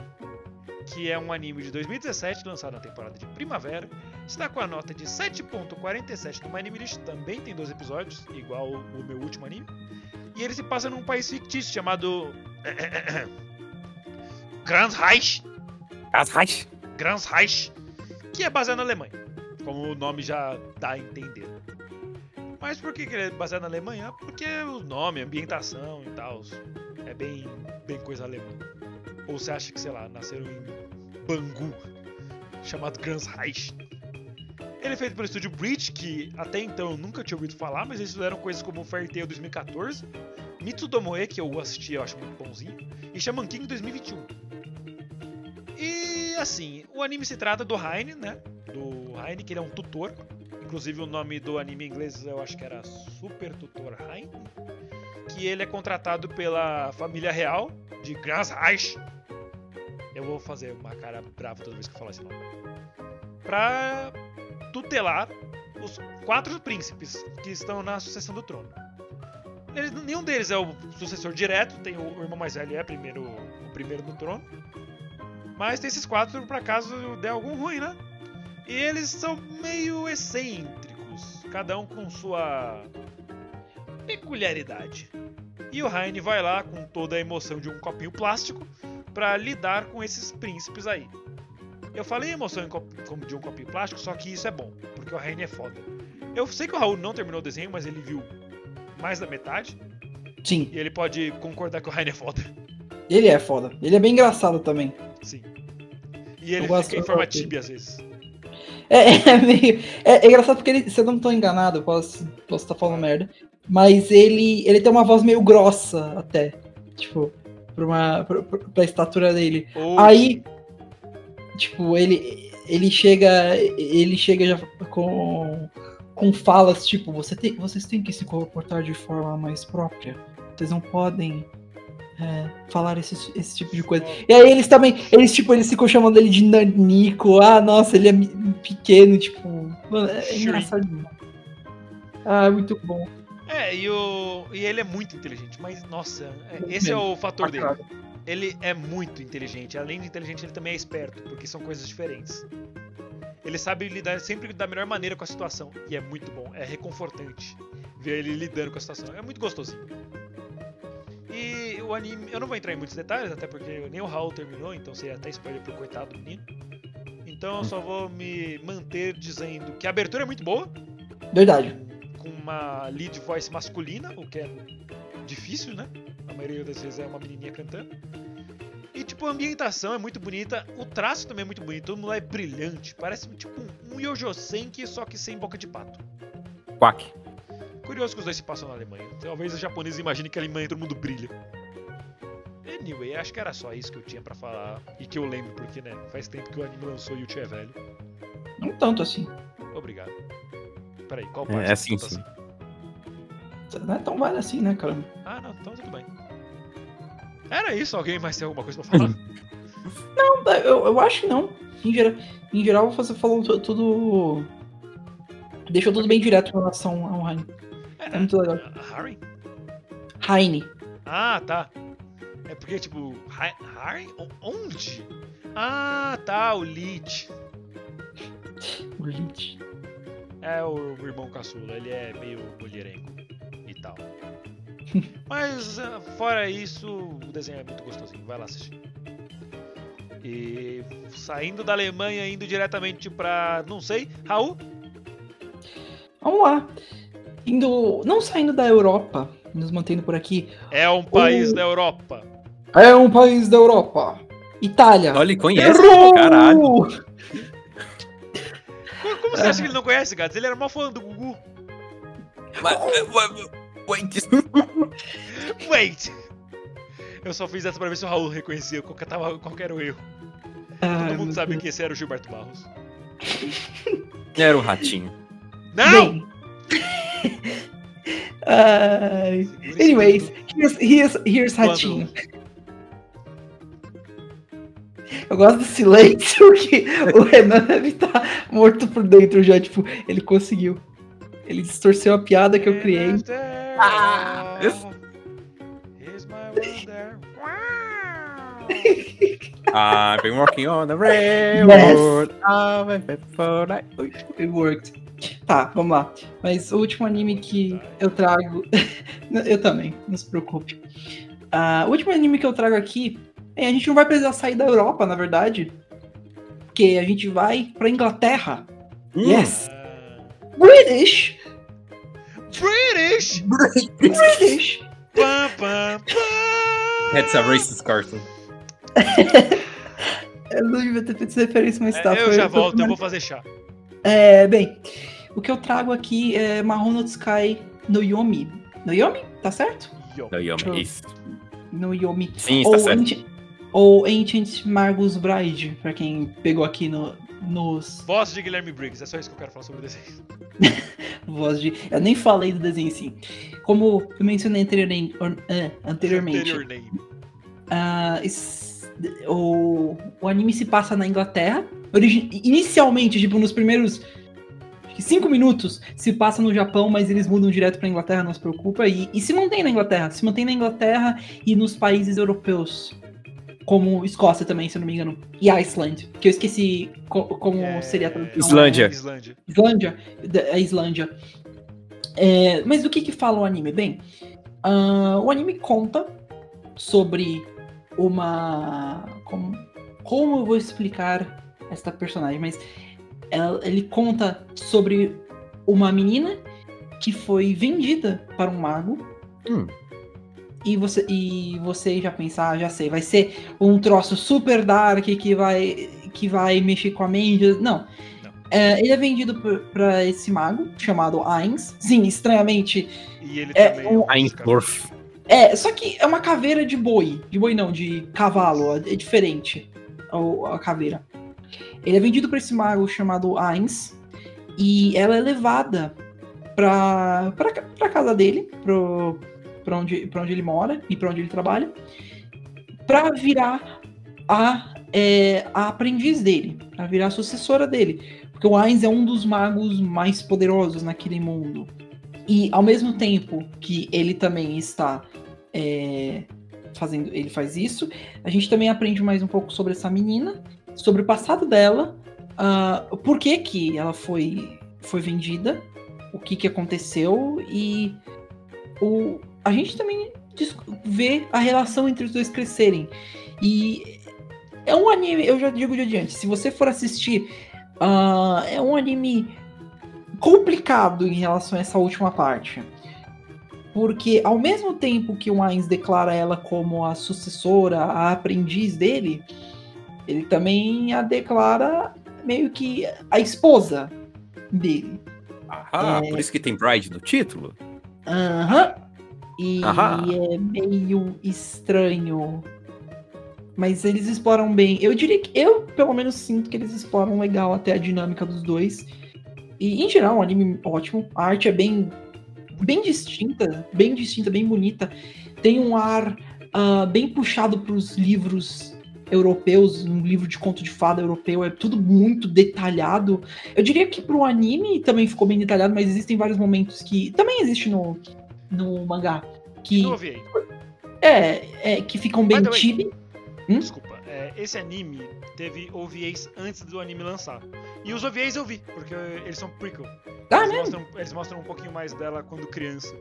que é um anime de 2017, lançado na temporada de primavera. Está com a nota de 7.47 no My Anime List, também tem 12 episódios, igual o meu último anime. E ele se passa num país fictício chamado... Grand Reich. As Reich. Grans Reich, que é baseado na Alemanha, como o nome já dá a entender. Mas por que, que ele é baseado na Alemanha? Porque o nome, ambientação e tal é bem, bem coisa alemã. Ou você acha que, sei lá, nasceram em Bangu, chamado Grans Reich. Ele é feito pelo estúdio Breach, que até então eu nunca tinha ouvido falar, mas eles fizeram coisas como Fairy Tail 2014, Mitsudomoe, que eu assisti eu acho muito bonzinho, e Shaman King 2021. E assim, o anime se trata do Heine, né? Do Heine, que ele é um tutor. Inclusive o nome do anime inglês eu acho que era Super Tutor Heine. Que ele é contratado pela família real de Grasreich. Eu vou fazer uma cara brava toda vez que eu falar esse nome. Pra tutelar os quatro príncipes que estão na sucessão do trono. Eles- nenhum deles é o sucessor direto, tem o, o irmão mais velho é primeiro, o primeiro no trono. Mas tem esses quatro pra caso der algum ruim, né? E eles são meio excêntricos, cada um com sua peculiaridade. E o Heine vai lá com toda a emoção de um copinho plástico pra lidar com esses príncipes aí. Eu falei emoção como de um copinho plástico, só que isso é bom, porque o Heine é foda. Eu sei que o Raul não terminou o desenho, mas ele viu mais da metade, Sim, e ele pode concordar que o Heine é foda. ele é foda. Ele é bem engraçado também. Sim. E ele Eu gosto- fica em forma tibi às vezes. É, é meio. É, é engraçado porque ele, se eu não tô enganado, eu posso estar posso tá falando merda. Mas ele, ele tem uma voz meio grossa até. Tipo, pra, uma, pra, pra- estatura dele. Ou Aí, tipo, ele, ele chega. Ele chega já com, com falas, tipo, você tem, vocês têm que se comportar de forma mais própria. Vocês não podem é, falar esse, esse tipo de coisa. E aí eles também, eles tipo, eles ficam chamando ele de Nanico. Ah, nossa, ele é pequeno, tipo. Mano, é, demais. Ah, é muito bom. É, e, o... e ele é muito inteligente, mas nossa, é- esse é o fator dele. Ele é muito inteligente. Além de inteligente, ele também é esperto, porque são coisas diferentes. Ele sabe lidar sempre da melhor maneira com a situação. E é muito bom, é reconfortante ver ele lidando com a situação. É muito gostosinho. E o anime, eu não vou entrar em muitos detalhes, até porque nem o Raul terminou, então seria até spoiler pro coitado do menino. Então eu só vou me manter dizendo que a abertura é muito boa, Verdade. com uma lead voice masculina, o que é difícil, né? A maioria das vezes é uma menininha cantando. E tipo, a ambientação é muito bonita, o traço também é muito bonito, todo mundo lá é brilhante, parece tipo um, um Yojo Senki, só que sem boca de pato. Quack. Curioso que os dois se passam na Alemanha. Talvez os japoneses imaginem que a Alemanha todo mundo brilha. Anyway, acho que era só isso que eu tinha pra falar e que eu lembro, porque né, faz tempo que o anime lançou e o tio é velho. Não tanto assim. Obrigado. Peraí, qual É, parte? é assim, tá sim. Não é tão velho assim, né, cara? Ah, não, então tudo bem. Era isso, alguém mais tem alguma coisa pra falar? Não, eu, eu acho que não. Em geral, em geral você falou tu- tudo. Deixou tudo bem direto em relação ao Heine. É muito legal. Harry? Heine. Ah, tá. É porque, tipo, Ha- Harry? O- Onde? Ah, tá, o Leech. O Lynch. É o irmão caçula, ele é meio mulherengo e tal. Mas, ah, fora isso, o desenho é muito gostosinho, vai lá assistir. E saindo da Alemanha, indo diretamente pra, não sei, Raul? Vamos lá. Indo. Não saindo da Europa, nos mantendo por aqui. É um país O- da Europa. É um país da Europa. Itália. Olha, ele conhece, Errou! caralho. Como, como você acha que ele não conhece, Gats? Ele era mó fã do Gugu. Mas, eh, wait, wait. Eu só fiz essa pra ver se o Raul reconhecia qual, que tava, qual que era o erro. Ai, Todo mundo sabe Deus. que esse era o Gilberto Barros. Era o ratinho. Não! Bem. Esse Anyways, here's, here's, here's Ratinho. Eu gosto do silêncio que o Renan deve estar morto por dentro já. Tipo, ele conseguiu. Ele distorceu a piada que eu criei. Ah, Here's my wonder. I've been walking on the railroad. I've been for that- Ui. It worked. Tá, vamos lá. Mas o último anime que eu trago. eu também, não se preocupe. Ah, o último anime que eu trago aqui. é, a gente não vai precisar sair da Europa, na verdade. Porque a gente vai pra Inglaterra. Hum. Yes! Ah, British! British! British! That's a racist cartoon. Eu não devia ter feito essa referência, mas tá. É, eu foi- já volto, eu vou fazer chá. É, bem, o que eu trago aqui é Mahou no Sky no Yomi. No Yomi? Tá certo? No, Yomi, isso. No Yomi. Sim, está ou, certo. Ancient, ou Ancient Margus Bride, pra quem pegou aqui no, nos Voz de Guilherme Briggs, é só isso que eu quero falar sobre o desenho. voz de. Eu nem falei do desenho em si. Como eu mencionei anteriormente, anteriormente Anterior name. es- o, o anime se passa na Inglaterra. Origi- inicialmente, tipo, nos primeiros cinco minutos, se passa no Japão, mas eles mudam direto pra Inglaterra, não se preocupa. E, e se mantém na Inglaterra. Se mantém na Inglaterra e nos países europeus. Como Escócia também, se eu não me engano. E Iceland. Que eu esqueci co- como É, seria a tradução. Islândia. Islândia. Islândia, a Islândia. É, mas do que que fala o anime? Bem, ah, o anime conta sobre uma. Como, como eu vou explicar esta personagem? Mas ela- ele conta sobre uma menina que foi vendida para um mago. Hum. E você, e você já pensar, já sei, vai ser um troço super dark que vai, que vai mexer com a mente. Não. É, ele é vendido para esse mago chamado Ainz. Sim, estranhamente. E ele É, também. um- Ainsworth. É, só que é uma caveira de boi. De boi não, de cavalo. É diferente o- a caveira. Ele é vendido para esse mago chamado Ainz. E ela é levada pra, pra, pra casa dele, pro, pra, onde, pra onde ele mora e pra onde ele trabalha, pra virar a, é, a aprendiz dele, pra virar a sucessora dele. Porque o Ainz é um dos magos mais poderosos naquele mundo. E ao mesmo tempo que ele também está é, fazendo, ele faz isso, a gente também aprende mais um pouco sobre essa menina, sobre o passado dela, ah, por que que ela foi, foi vendida, o que que aconteceu e o, a gente também vê a relação entre os dois crescerem. E é um anime, eu já digo de adiante, se você for assistir, ah, é um anime complicado em relação a essa última parte. Porque ao mesmo tempo que o Ainz declara ela como a sucessora, a aprendiz dele, ele também a declara meio que a esposa dele. Ah, É. por isso que tem Bride no título? Aham. E é meio estranho. Mas eles exploram bem. Eu diria que eu, pelo menos, sinto que eles exploram legal até a dinâmica dos dois. E em geral, um anime ótimo. A arte é bem, bem distinta, bem distinta, bem bonita. Tem um ar ah, bem puxado para os livros europeus, um livro de conto de fada europeu. É tudo muito detalhado. Eu diria que pro anime também ficou bem detalhado, mas existem vários momentos que também existe no, no mangá que Não ouvi aí. é, é que ficam bem chibi. Hum? Desculpa. É, esse anime teve OVAs antes do anime lançar. E os OVAs eu vi, porque eles são prequel. Ah, eles, mesmo? mostram, eles mostram um pouquinho mais dela quando criança.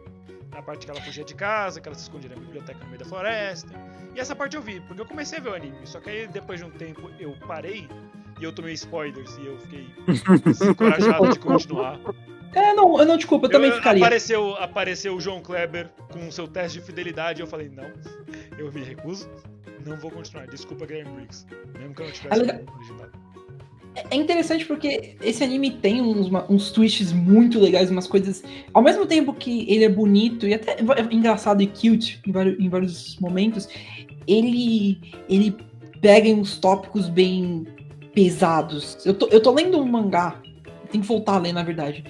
A parte que ela fugia de casa, que ela se escondia na biblioteca no meio da floresta. E essa parte eu vi, porque eu comecei a ver o anime. Só que aí depois de um tempo eu parei e eu tomei spoilers e eu fiquei desencorajado de continuar. É, não, eu não desculpa, eu também Eu- ficaria. Apareceu, apareceu o João Kleber com o seu teste de fidelidade e eu falei, não, eu me recuso. Não vou continuar. Desculpa, Guilherme Briggs. Mesmo que eu não É tivesse legendado. É interessante porque esse anime tem uns, uns twists muito legais, umas coisas. Ao mesmo tempo que ele é bonito e até engraçado e cute em vários, em vários momentos, ele, ele pega uns tópicos bem pesados. Eu tô, eu tô lendo um mangá, tem que voltar a ler, na verdade.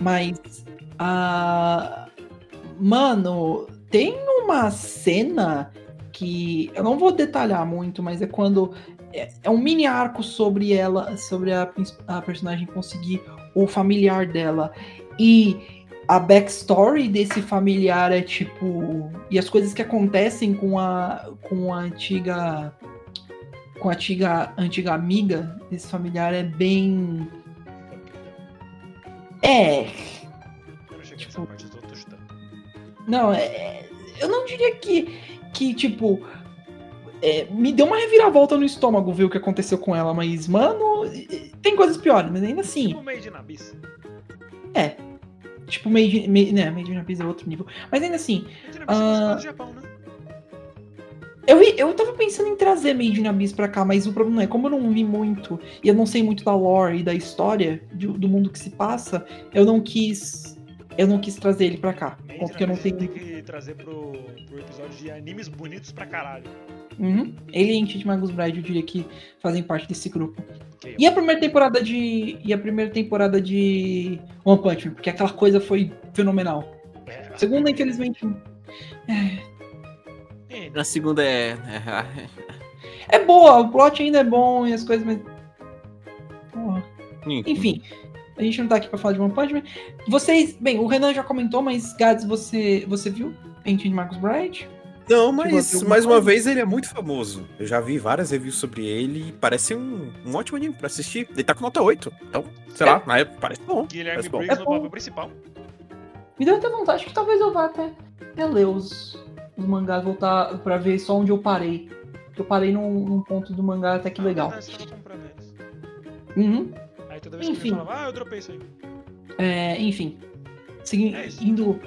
Mas. ah, mano, tem uma cena que. Eu não vou detalhar muito, mas é quando. É, é um mini arco sobre ela, sobre a, a personagem conseguir o familiar dela. E a backstory desse familiar é tipo. E as coisas que acontecem com a, com a antiga. Com a antiga, antiga amiga desse familiar é bem. É, Eu não Tipo-. Não, é, é- eu não diria que, que tipo, é, me deu uma reviravolta no estômago ver o que aconteceu com ela, mas, mano, é, tem coisas piores, mas ainda assim, Tipo Made in Abyss. tipo, Made, Made, né, Made in Abyss é outro nível, mas ainda assim, Made in Abyss Ah. é do Japão, né? eu, eu tava pensando em trazer Made in Abyss pra cá, mas o problema é, como eu não vi muito, e eu não sei muito da lore e da história do, do mundo que se passa, eu não quis, eu não quis trazer ele pra cá, porque eu não tenho... tem que trazer pro, pro episódio de animes bonitos pra caralho. Uhum. Ele e Ancient Magus Bride, eu diria que fazem parte desse grupo. Keion. E a primeira temporada de. E a primeira temporada de One Punch Man, porque aquela coisa foi fenomenal. É, a Segunda, primeira- infelizmente. É, Na segunda é. É boa, o plot ainda é bom e as coisas, mas. Porra. Enfim, a gente não tá aqui pra falar de One Punch Man. Vocês. Bem, o Renan já comentou, mas Gads, você, você viu Ancient Magus Bride? Não, Tipo, mas mais uma coisa- vez ele é muito famoso. Eu já vi várias reviews sobre ele e parece um, um ótimo anime pra assistir. Ele tá com nota 8. Então, sei É. lá, na época parece bom. Guilherme Parece bom. Briggs É no bom. papel principal. Me deu até vontade que talvez eu vá até, até ler os, os mangás, voltar pra ver só onde eu parei. Porque eu parei num, num ponto do mangá até que Ah, legal. Uhum. Toda vez que Enfim. ele falava, ah, eu dropei isso aí. É, enfim. Segui- É isso. indo,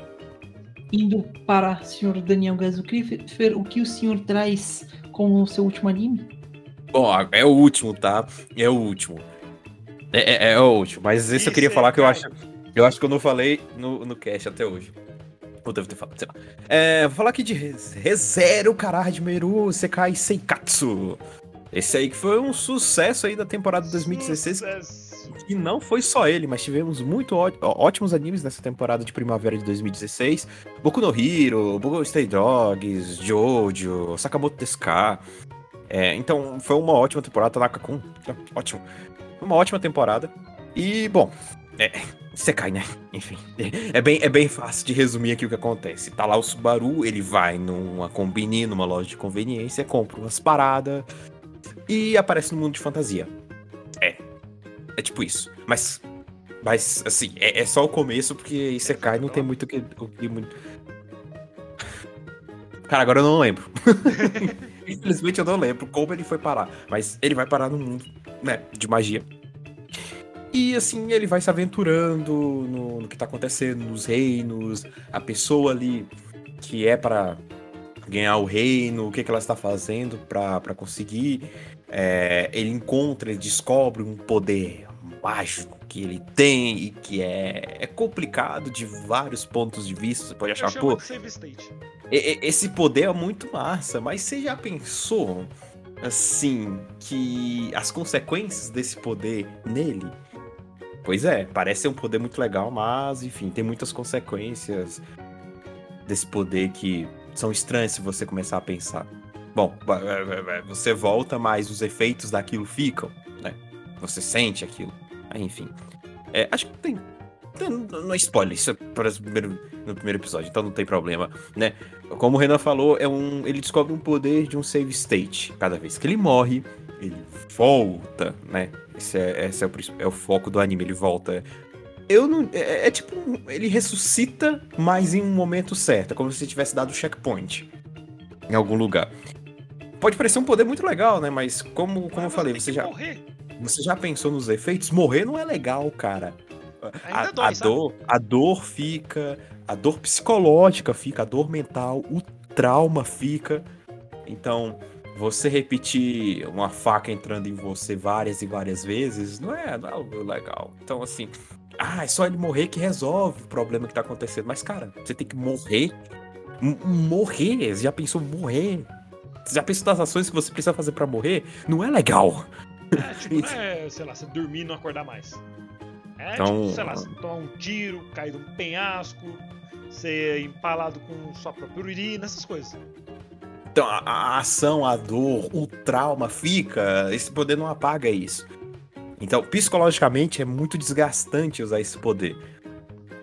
indo para o senhor Daniel Gazucrifer, o que o senhor traz como seu último anime? Bom, é o último, tá? É o último. É, é- é o último. Mas esse eu queria Isso, falar que eu acho. Eu acho que eu não falei no, no cast até hoje. Ou devo ter falado, sei lá. É, vou falar aqui de Re- ReZero Karahajimeru Sekai Seikatsu. Esse aí que foi um sucesso aí da temporada de 2016. Sucesso. E não foi só ele, mas tivemos muito ótimos animes nessa temporada de primavera de 2016. Boku no Hero, Boku Stay Dogs, Jojo, Sakamoto Deska. É, então foi uma ótima temporada, Tanaka-kun. Ótimo. Foi Uma ótima temporada. E, bom, é, Sekai, né? Enfim, é bem, é bem fácil de resumir aqui o que acontece. Tá lá o Subaru, ele vai numa combine, numa loja de conveniência, compra umas paradas e aparece no mundo de fantasia. É. É tipo isso. Mas. Mas, assim, é, é só o começo, porque Isekai não tem muito o que. Que. Cara, agora eu não lembro. Infelizmente eu não lembro como ele foi parar. Mas ele vai parar no mundo, né? De magia. E assim, ele vai se aventurando no, no que tá acontecendo, nos reinos, a pessoa ali que é para ganhar o reino, o que, que ela está fazendo pra conseguir. É, ele encontra, ele descobre um poder mágico que ele tem e que é, é complicado de vários pontos de vista. Você pode achar, pô, esse poder é muito massa, mas você já pensou, assim, que as consequências desse poder nele? Pois é, parece ser um poder muito legal, mas, enfim, tem muitas consequências desse poder que são estranhas se você começar a pensar. Bom, va- va- va- você volta, mas os efeitos daquilo ficam, né? Você sente aquilo. Enfim. É, acho que tem. Não é spoiler, isso é para o primeiro, no primeiro episódio, então não tem problema, né? Como o Renan falou, é um, ele descobre um poder de um save state. Cada vez que ele morre, ele volta, né? Esse é, esse é, o, é o foco do anime, ele volta. Eu não. É, é tipo. um- Ele ressuscita, mas em um momento certo. É como se tivesse dado o checkpoint em algum lugar. Pode parecer um poder muito legal, né? Mas como, como eu falei, você já, Morrer. você já pensou nos efeitos? Morrer não é legal, cara. A, a dói, sabe? dor, a dor fica, a dor psicológica fica, a dor mental, o trauma fica. Então, você repetir uma faca entrando em você várias e várias vezes não é, não é legal. Então, assim, ah, é só ele morrer que resolve o problema que tá acontecendo. Mas, cara, você tem que morrer. M- morrer. Você já pensou morrer? Você já pensou nas ações que você precisa fazer pra morrer? Não é legal. É, tipo, não é, sei lá, você dormir e não acordar mais. É, Então- tipo, sei lá, você tomar um tiro, cair de um penhasco, ser empalado com sua própria urina, essas coisas. Então, a, a ação, a dor, o trauma fica. Esse poder não apaga isso. Então, psicologicamente, é muito desgastante usar esse poder.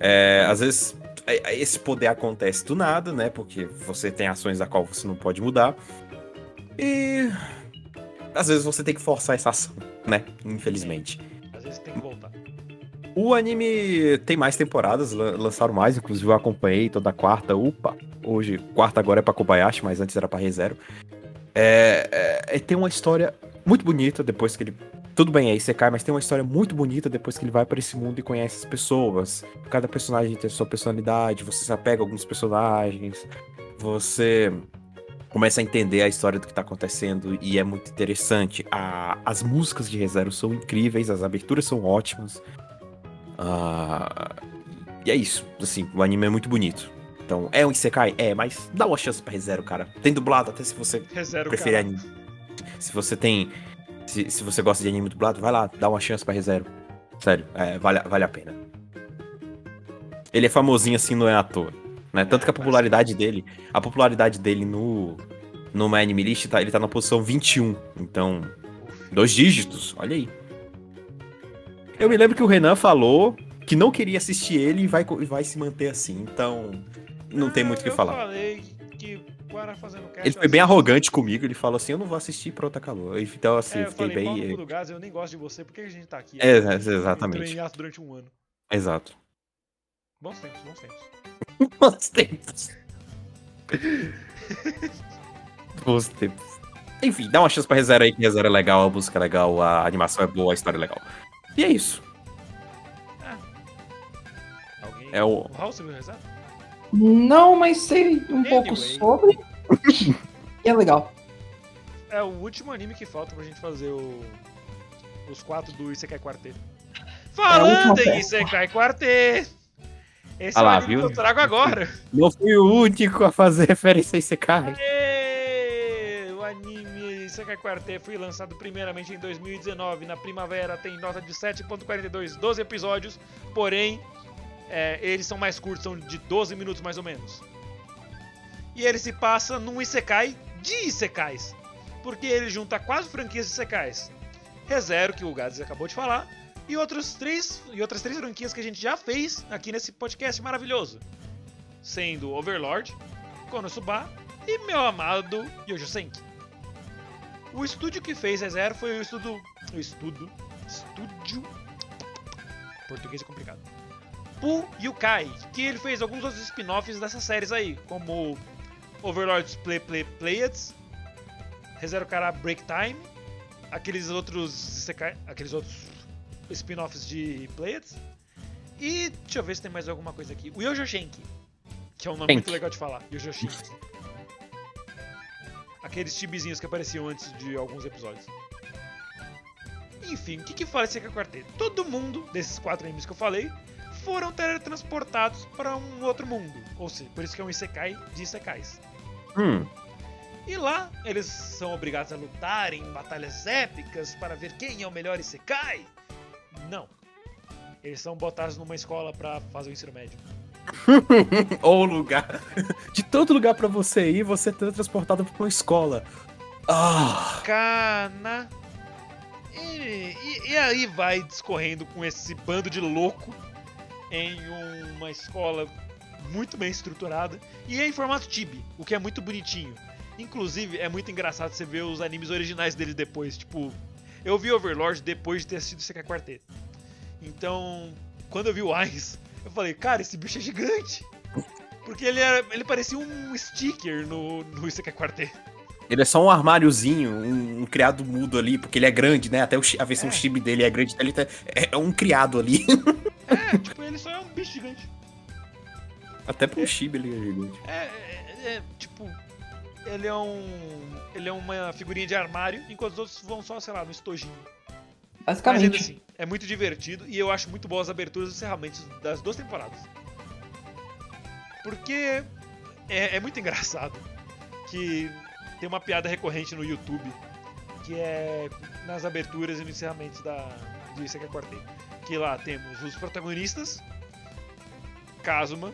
É, às vezes, é, é, esse poder acontece do nada, né? Porque você tem ações da qual você não pode mudar. E. Às vezes você tem que forçar essa ação, né? Infelizmente. Às vezes tem que voltar. O anime tem mais temporadas, lan- lançaram mais, inclusive eu acompanhei toda quarta. Upa! Hoje, quarta agora é pra Kobayashi, mas antes era pra ReZero. É, é, é, tem uma história muito bonita depois que ele. Tudo bem, aí você cai, mas tem uma história muito bonita depois que ele vai pra esse mundo e conhece as pessoas. Cada personagem tem a sua personalidade, você se apega a alguns personagens, você começa a entender a história do que tá acontecendo e é muito interessante. A- as músicas de ReZero são incríveis, as aberturas são ótimas. Ah, e é isso. Assim, o anime é muito bonito. Então, é um Isekai? É, mas dá uma chance pra ReZero, cara. Tem dublado, até se você Rezero prefere cara. anime. Se você tem. Se, se você gosta de anime dublado, vai lá, dá uma chance pra ReZero. Sério, é, vale, vale a pena. Ele é famosinho assim, não é à toa. Né? Tanto que a popularidade dele. A popularidade dele no. No My Anime List, tá, ele tá na posição 21. Então, dois dígitos, olha aí. Eu me lembro que o Renan falou que não queria assistir ele e vai, e vai se manter assim. Então, não tem muito o que eu falar. falei que para fazendo cast, Ele foi bem assisto. arrogante comigo, ele falou assim, eu não vou assistir Pronto Calor. Então, assim, É, eu eu fiquei falei, bem... do gás, eu nem gosto de você, por que a gente tá aqui? É, é, exatamente. em ato durante um ano. Exato. Bons tempos, bons tempos. Bons tempos. Bons tempos. Enfim, dá uma chance pra ReZero aí, que ReZero é legal, a música é legal, a animação é boa, a história é legal. E é isso. Alguém... É o... O Raul, você viu rezar? Não, mas sei um Anyway. pouco sobre. e é legal. É o último anime que falta pra gente fazer o... os quatro do Isekai Quarteto. É Falando última em. Isekai Quarteto! Esse Ah é o viu? que eu trago agora. Não fui o único a fazer referência a Isekai. O anime Isekai Quartet foi lançado primeiramente em 2019. Na primavera tem nota de 7.42, 12 episódios. Porém, é, eles são mais curtos, são de 12 minutos mais ou menos. E ele se passa num Isekai de Isekais. Porque ele junta quase franquias de Isekais. ReZero, que o Gads acabou de falar. E, outros três, e outras três franquias que a gente já fez aqui nesse podcast maravilhoso. Sendo Overlord, Konosuba e meu amado Yojo Senki. O estúdio que fez ReZero foi o estudo. O estudo. Estúdio. Português é complicado. Pu Yukai, que ele fez alguns outros spin-offs dessas séries aí, como Overlord's Play Play Players, ReZero Kara Break Time, aqueles outros aqueles outros spin-offs de Players. E deixa eu ver se tem mais alguma coisa aqui. O Yojo Shenki, que é um nome muito legal de falar. Yojo Shenki. Aqueles tibizinhos que apareciam antes de alguns episódios. Enfim, o que, que fala esse aqui quarteto? Todo mundo desses quatro animes que eu falei foram teletransportados para um outro mundo. Ou seja, por isso que é um Isekai de Isekais. Hum, E lá eles são obrigados a lutar em batalhas épicas para ver quem é o melhor Isekai? Não. Eles são botados numa escola para fazer o ensino médio. ou lugar. De todo lugar pra você ir, você é transportado pra uma escola. Ah, Cana. E, e- e aí vai discorrendo com esse bando de louco em uma escola muito bem estruturada e é em formato Tibi, o que é muito bonitinho. Inclusive, é muito engraçado você ver os animes originais deles depois. Tipo, eu vi Overlord depois de ter assistido Sekai Quartet. Então, quando eu vi o Ainz, eu falei, cara, esse bicho é gigante. Porque ele, era, ele parecia um sticker no, no Quartet. ele é só um armáriozinho, um, um criado mudo ali, porque ele é grande, né? Até o a versão É. chibi dele é grande, então ele tá- é, é um criado ali. É, tipo, ele só é um bicho gigante. Até pro chibi ele é gigante. É, é, é, tipo, ele é um. Ele é uma figurinha de armário, enquanto os outros vão só, sei lá, no estojinho. Mas ainda Basicamente. assim, é muito divertido e eu acho muito boas as aberturas e os encerramentos das duas temporadas. Porque é, é muito engraçado que tem uma piada recorrente no YouTube que é nas aberturas e no encerramento da, do Isso é Quarteto. Que lá temos os protagonistas, Kazuma,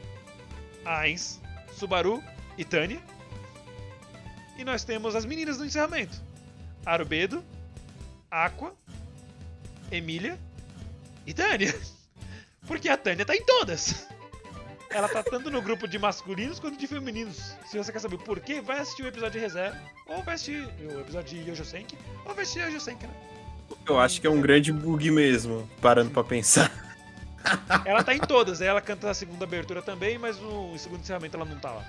Ainz, Subaru e Tânia. E nós temos as meninas do encerramento. Arubedo, Aqua, Emília e Tânia. Porque a Tânia tá em todas. Ela tá tanto no grupo de masculinos quanto de femininos. Se você quer saber o porquê, vai assistir o episódio de reserva, ou vai assistir o episódio de Yojo Senki, ou vai assistir Yojo Senki, né? Eu acho que é um grande bug mesmo, parando pra pensar. Ela tá em todas, ela canta a segunda abertura também, mas o segundo encerramento ela não tá lá.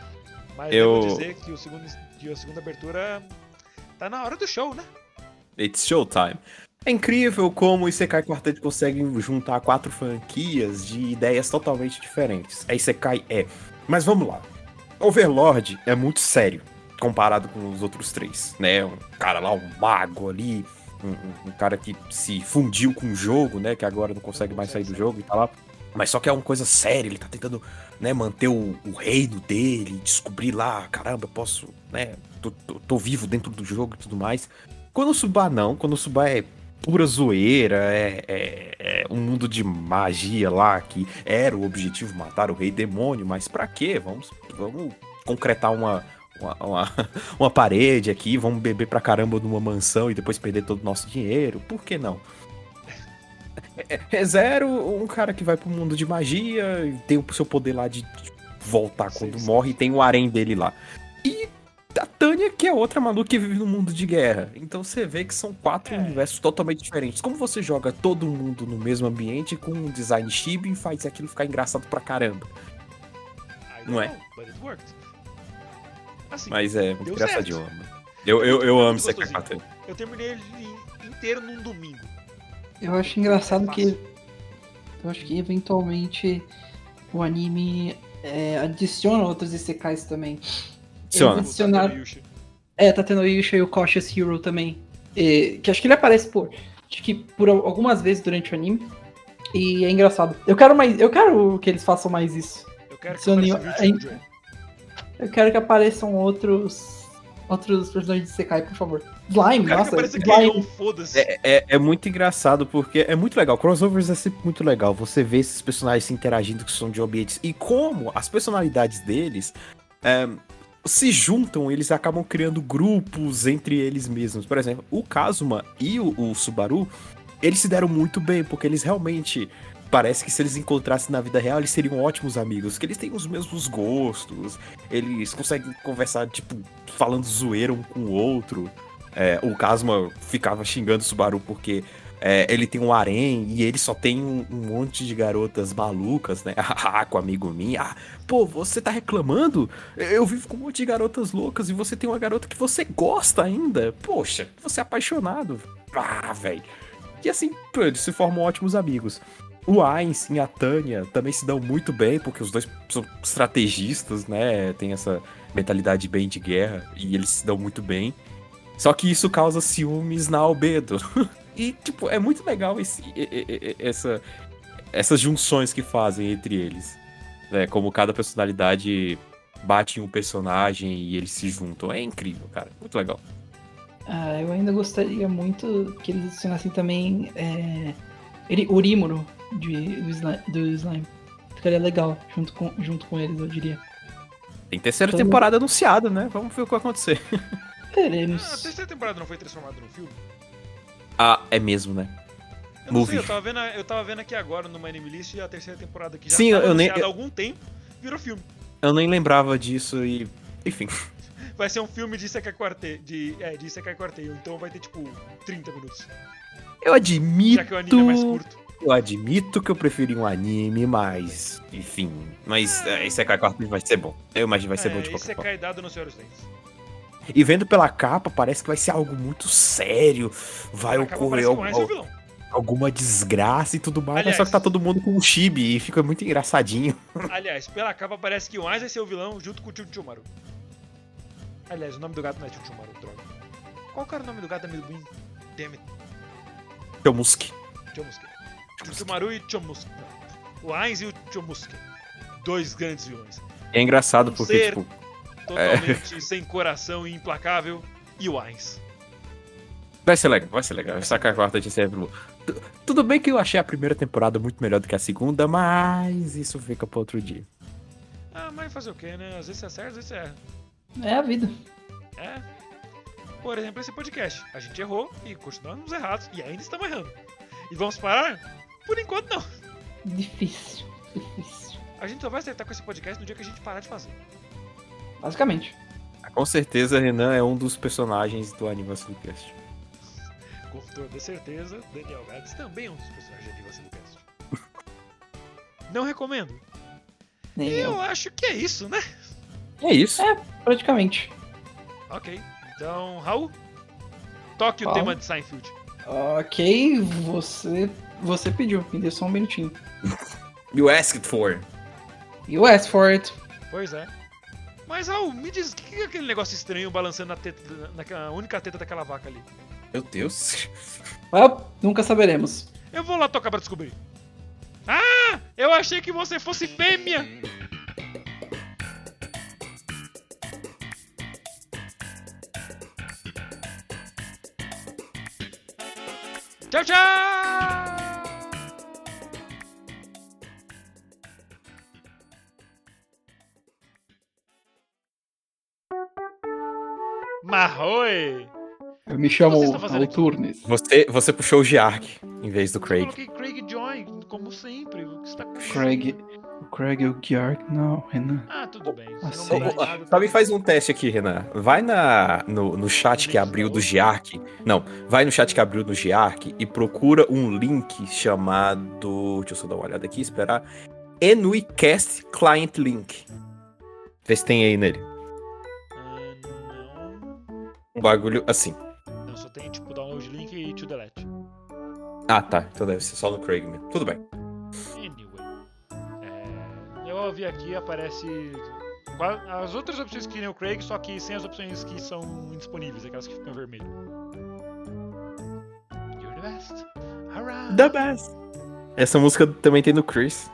Mas Eu- devo dizer que, o segundo, que a segunda abertura tá na hora do show, né? It's showtime. É incrível como o Isekai Quartet consegue juntar quatro franquias de ideias totalmente diferentes. A Isekai é. Mas vamos lá. Overlord é muito sério comparado com os outros três, né? Um cara lá, um mago ali, um, um- um cara que se fundiu com o jogo, né? Que agora não consegue mais sair do jogo e tá lá. Mas só que é uma coisa séria, ele tá tentando, né, manter o, o reino dele, descobrir lá, caramba, eu posso, né, tô, tô- tô vivo dentro do jogo e tudo mais. Quando o Subá não, quando o Subá é pura zoeira, é, é- é um mundo de magia lá, que era o objetivo matar o rei demônio, mas pra quê? Vamos, vamos concretar uma, uma, uma, uma parede aqui, vamos beber pra caramba numa mansão e depois perder todo o nosso dinheiro, por que não? É, é Zero, um cara que vai pro mundo de magia, e tem o seu poder lá de voltar Sim, quando sim. morre, e tem o harém dele lá. E a Tânia, que é outra maluca que vive no mundo de guerra. Então você vê que são quatro É. universos totalmente diferentes. Como você joga todo mundo no mesmo ambiente com um design chibi e faz aquilo ficar engraçado pra caramba. Não é? know. Assim, Mas é muito engraçadinho. mano. Eu, eu, eu amo. Quartet. eu terminei ele inteiro num domingo. Eu acho engraçado que. Eu acho que eventualmente o anime é, adiciona outros Isekais também. Eles adicionaram- O Tateyushi. É, tá tendo o Yusha e o Cautious Hero também. E- que acho que ele aparece por. Acho que por al- algumas vezes durante o anime. E é engraçado. Eu quero mais. Eu quero que eles façam mais isso. Eu quero que Seu apareça Neo- o Virtual Joy. Eu quero que apareçam outros. Outros personagens de Isekai, por favor. Slime, que nossa, apareça Slime. Keion, foda-se. É, é, é muito engraçado porque é muito legal. Crossovers é sempre muito legal. Você vê esses personagens se interagindo que são de ambientes e como as personalidades deles é, se juntam, eles acabam criando grupos entre eles mesmos. Por exemplo, o Kazuma e o, o Subaru, eles se deram muito bem porque eles realmente parece que se eles encontrassem na vida real, eles seriam ótimos amigos, porque eles têm os mesmos gostos, eles conseguem conversar tipo falando zoeira um com o outro. É, o Kazuma ficava xingando o Subaru porque é, ele tem um harém e ele só tem um, um monte de garotas malucas, né? Ah, com amigo minha. Ah, pô, você tá reclamando? Eu vivo com um monte de garotas loucas e você tem uma garota que você gosta ainda. Poxa, você é apaixonado. Ah, velho. E assim, eles se formam ótimos amigos. O Ainz e a Tânia também se dão muito bem, porque os dois são estrategistas, né? Tem essa mentalidade bem de guerra e eles se dão muito bem. Só que isso causa ciúmes na Albedo. e, tipo, é muito legal esse, essa, essas junções que fazem entre eles. Né? Como cada personalidade bate em um personagem e eles se juntam. É incrível, cara. Muito legal. Ah, eu ainda gostaria muito que eles adicionassem também é, ele- o Rímuro de, do, Slime, do Slime. Ficaria legal junto com, junto com eles, eu diria. Tem terceira Todo- temporada anunciada, né? Vamos ver o que vai acontecer. Ah, a terceira temporada não foi transformada num filme? Ah, é mesmo, né? Eu não Movie. sei, eu tava, vendo, eu tava vendo aqui agora no My Anime List e a terceira temporada que já Sim, eu nem- há algum tempo virou filme. Eu nem lembrava disso e. Enfim. Vai ser um filme de Isekai Quartet, de, é, de Quartet, então vai ter tipo 30 minutos. Eu admito. Já que o anime é mais curto. Eu admito que eu preferi um anime, mas. Enfim. Mas é, esse é quarto vai ser bom. Eu imagino que vai ser bom de é, qualquer forma. Isekai dado no Senhor dos Dentes. E vendo pela capa, parece que vai ser algo muito sério. Vai ocorrer parecendo mais al- o vilão. alguma desgraça e tudo mais. Mas Aliás- só que tá todo mundo com um chibi e fica muito engraçadinho. Aliás, pela capa parece que o Ainz vai ser o vilão junto com o Tio Chumaru. Aliás, o nome do gato não é Chuchumaru, droga. Qual que era o nome do gato da Meluin? Damn it. Chomuski. Chomuski. Chuchumaru e Chomuski. Não. O Ainz e o Chomuski. Dois grandes vilões. É engraçado Um porque, ser- tipo, Totalmente sem coração e implacável. E o Ainz. vai ser legal, vai ser legal. Essa quarta de sempre. Tudo bem que eu achei a primeira temporada muito melhor do que a segunda, mas isso fica pra outro dia. Ah, mas fazer o quê, né? Às vezes você acerta, às vezes você erra. É a vida. É. Por exemplo, esse podcast. A gente errou e continuamos errados. E ainda estamos errando. E vamos parar? Por enquanto, não. Difícil. Difícil. A gente só vai acertar com esse podcast no dia que a gente parar de fazer. Basicamente. Com certeza, Renan é um dos personagens do Animação do Cast. Com toda certeza, Daniel Gades também é um dos personagens de Animação do Cast. Não recomendo. Nem E eu. eu acho que é isso, né? É isso. Praticamente. Ok. Então, Raul, toque o Fala. tema de Seinfeld. Ok, você. Você pediu. Me dê só um minutinho. You asked for. You asked for it. Pois é. Mas, Raul, me diz, o que é aquele negócio estranho balançando na teta, naquela única teta daquela vaca ali? Meu Deus. Well, nunca saberemos. Eu vou lá tocar pra descobrir. Ah! Eu achei que você fosse fêmea! Tchau, tchau! Marroi! Eu me chamo? Alturnes. Você, você puxou o Giark em vez do Eu Craig. coloquei Craig Joy, como sempre. O que você tá Craig. O Craig é o Gyark? Não, Renan. Ah, tudo bem. Se sim. não mudar nada, Sabe, faz um teste aqui, Renan. Vai na, no, no chat que abriu do Giark. Não, vai no chat que abriu do Giark e procura um link chamado. Deixa eu só dar uma olhada aqui, esperar. Enuicast Client Link. Vê se tem aí nele. Um bagulho assim. Não, só tem tipo download link e to delete. Ah, tá. Então deve ser só no Craig mesmo. Tudo bem. Anyway. É, eu ouvi aqui, aparece. As outras opções que nem o Craig, só que sem as opções que são indisponíveis, aquelas que ficam em vermelho. You're the best. Alright. The best. Essa música também tem no Chris.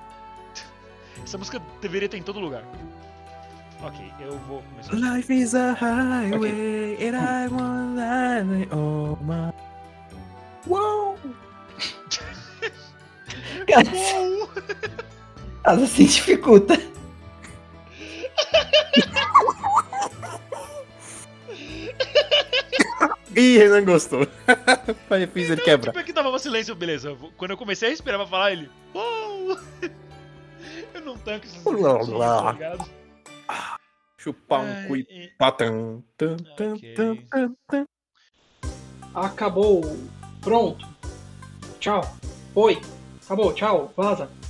Essa música deveria ter em todo lugar. Ok, eu vou começar. Life is a highway and I want life oh my. Wow! Uou! Caso assim dificulta. Ih, Renan gostou. Pai, fiz ele quebrar. Tipo, é que tava um silêncio, beleza. Quando eu comecei a respirar pra falar, ele. Uou! Eu não tanco esses sons, blá. tá ligado? Chupar um cu e tan, tan, tan. Acabou. Pronto. Tchau. Oi. Acabou. Tchau. Vaza.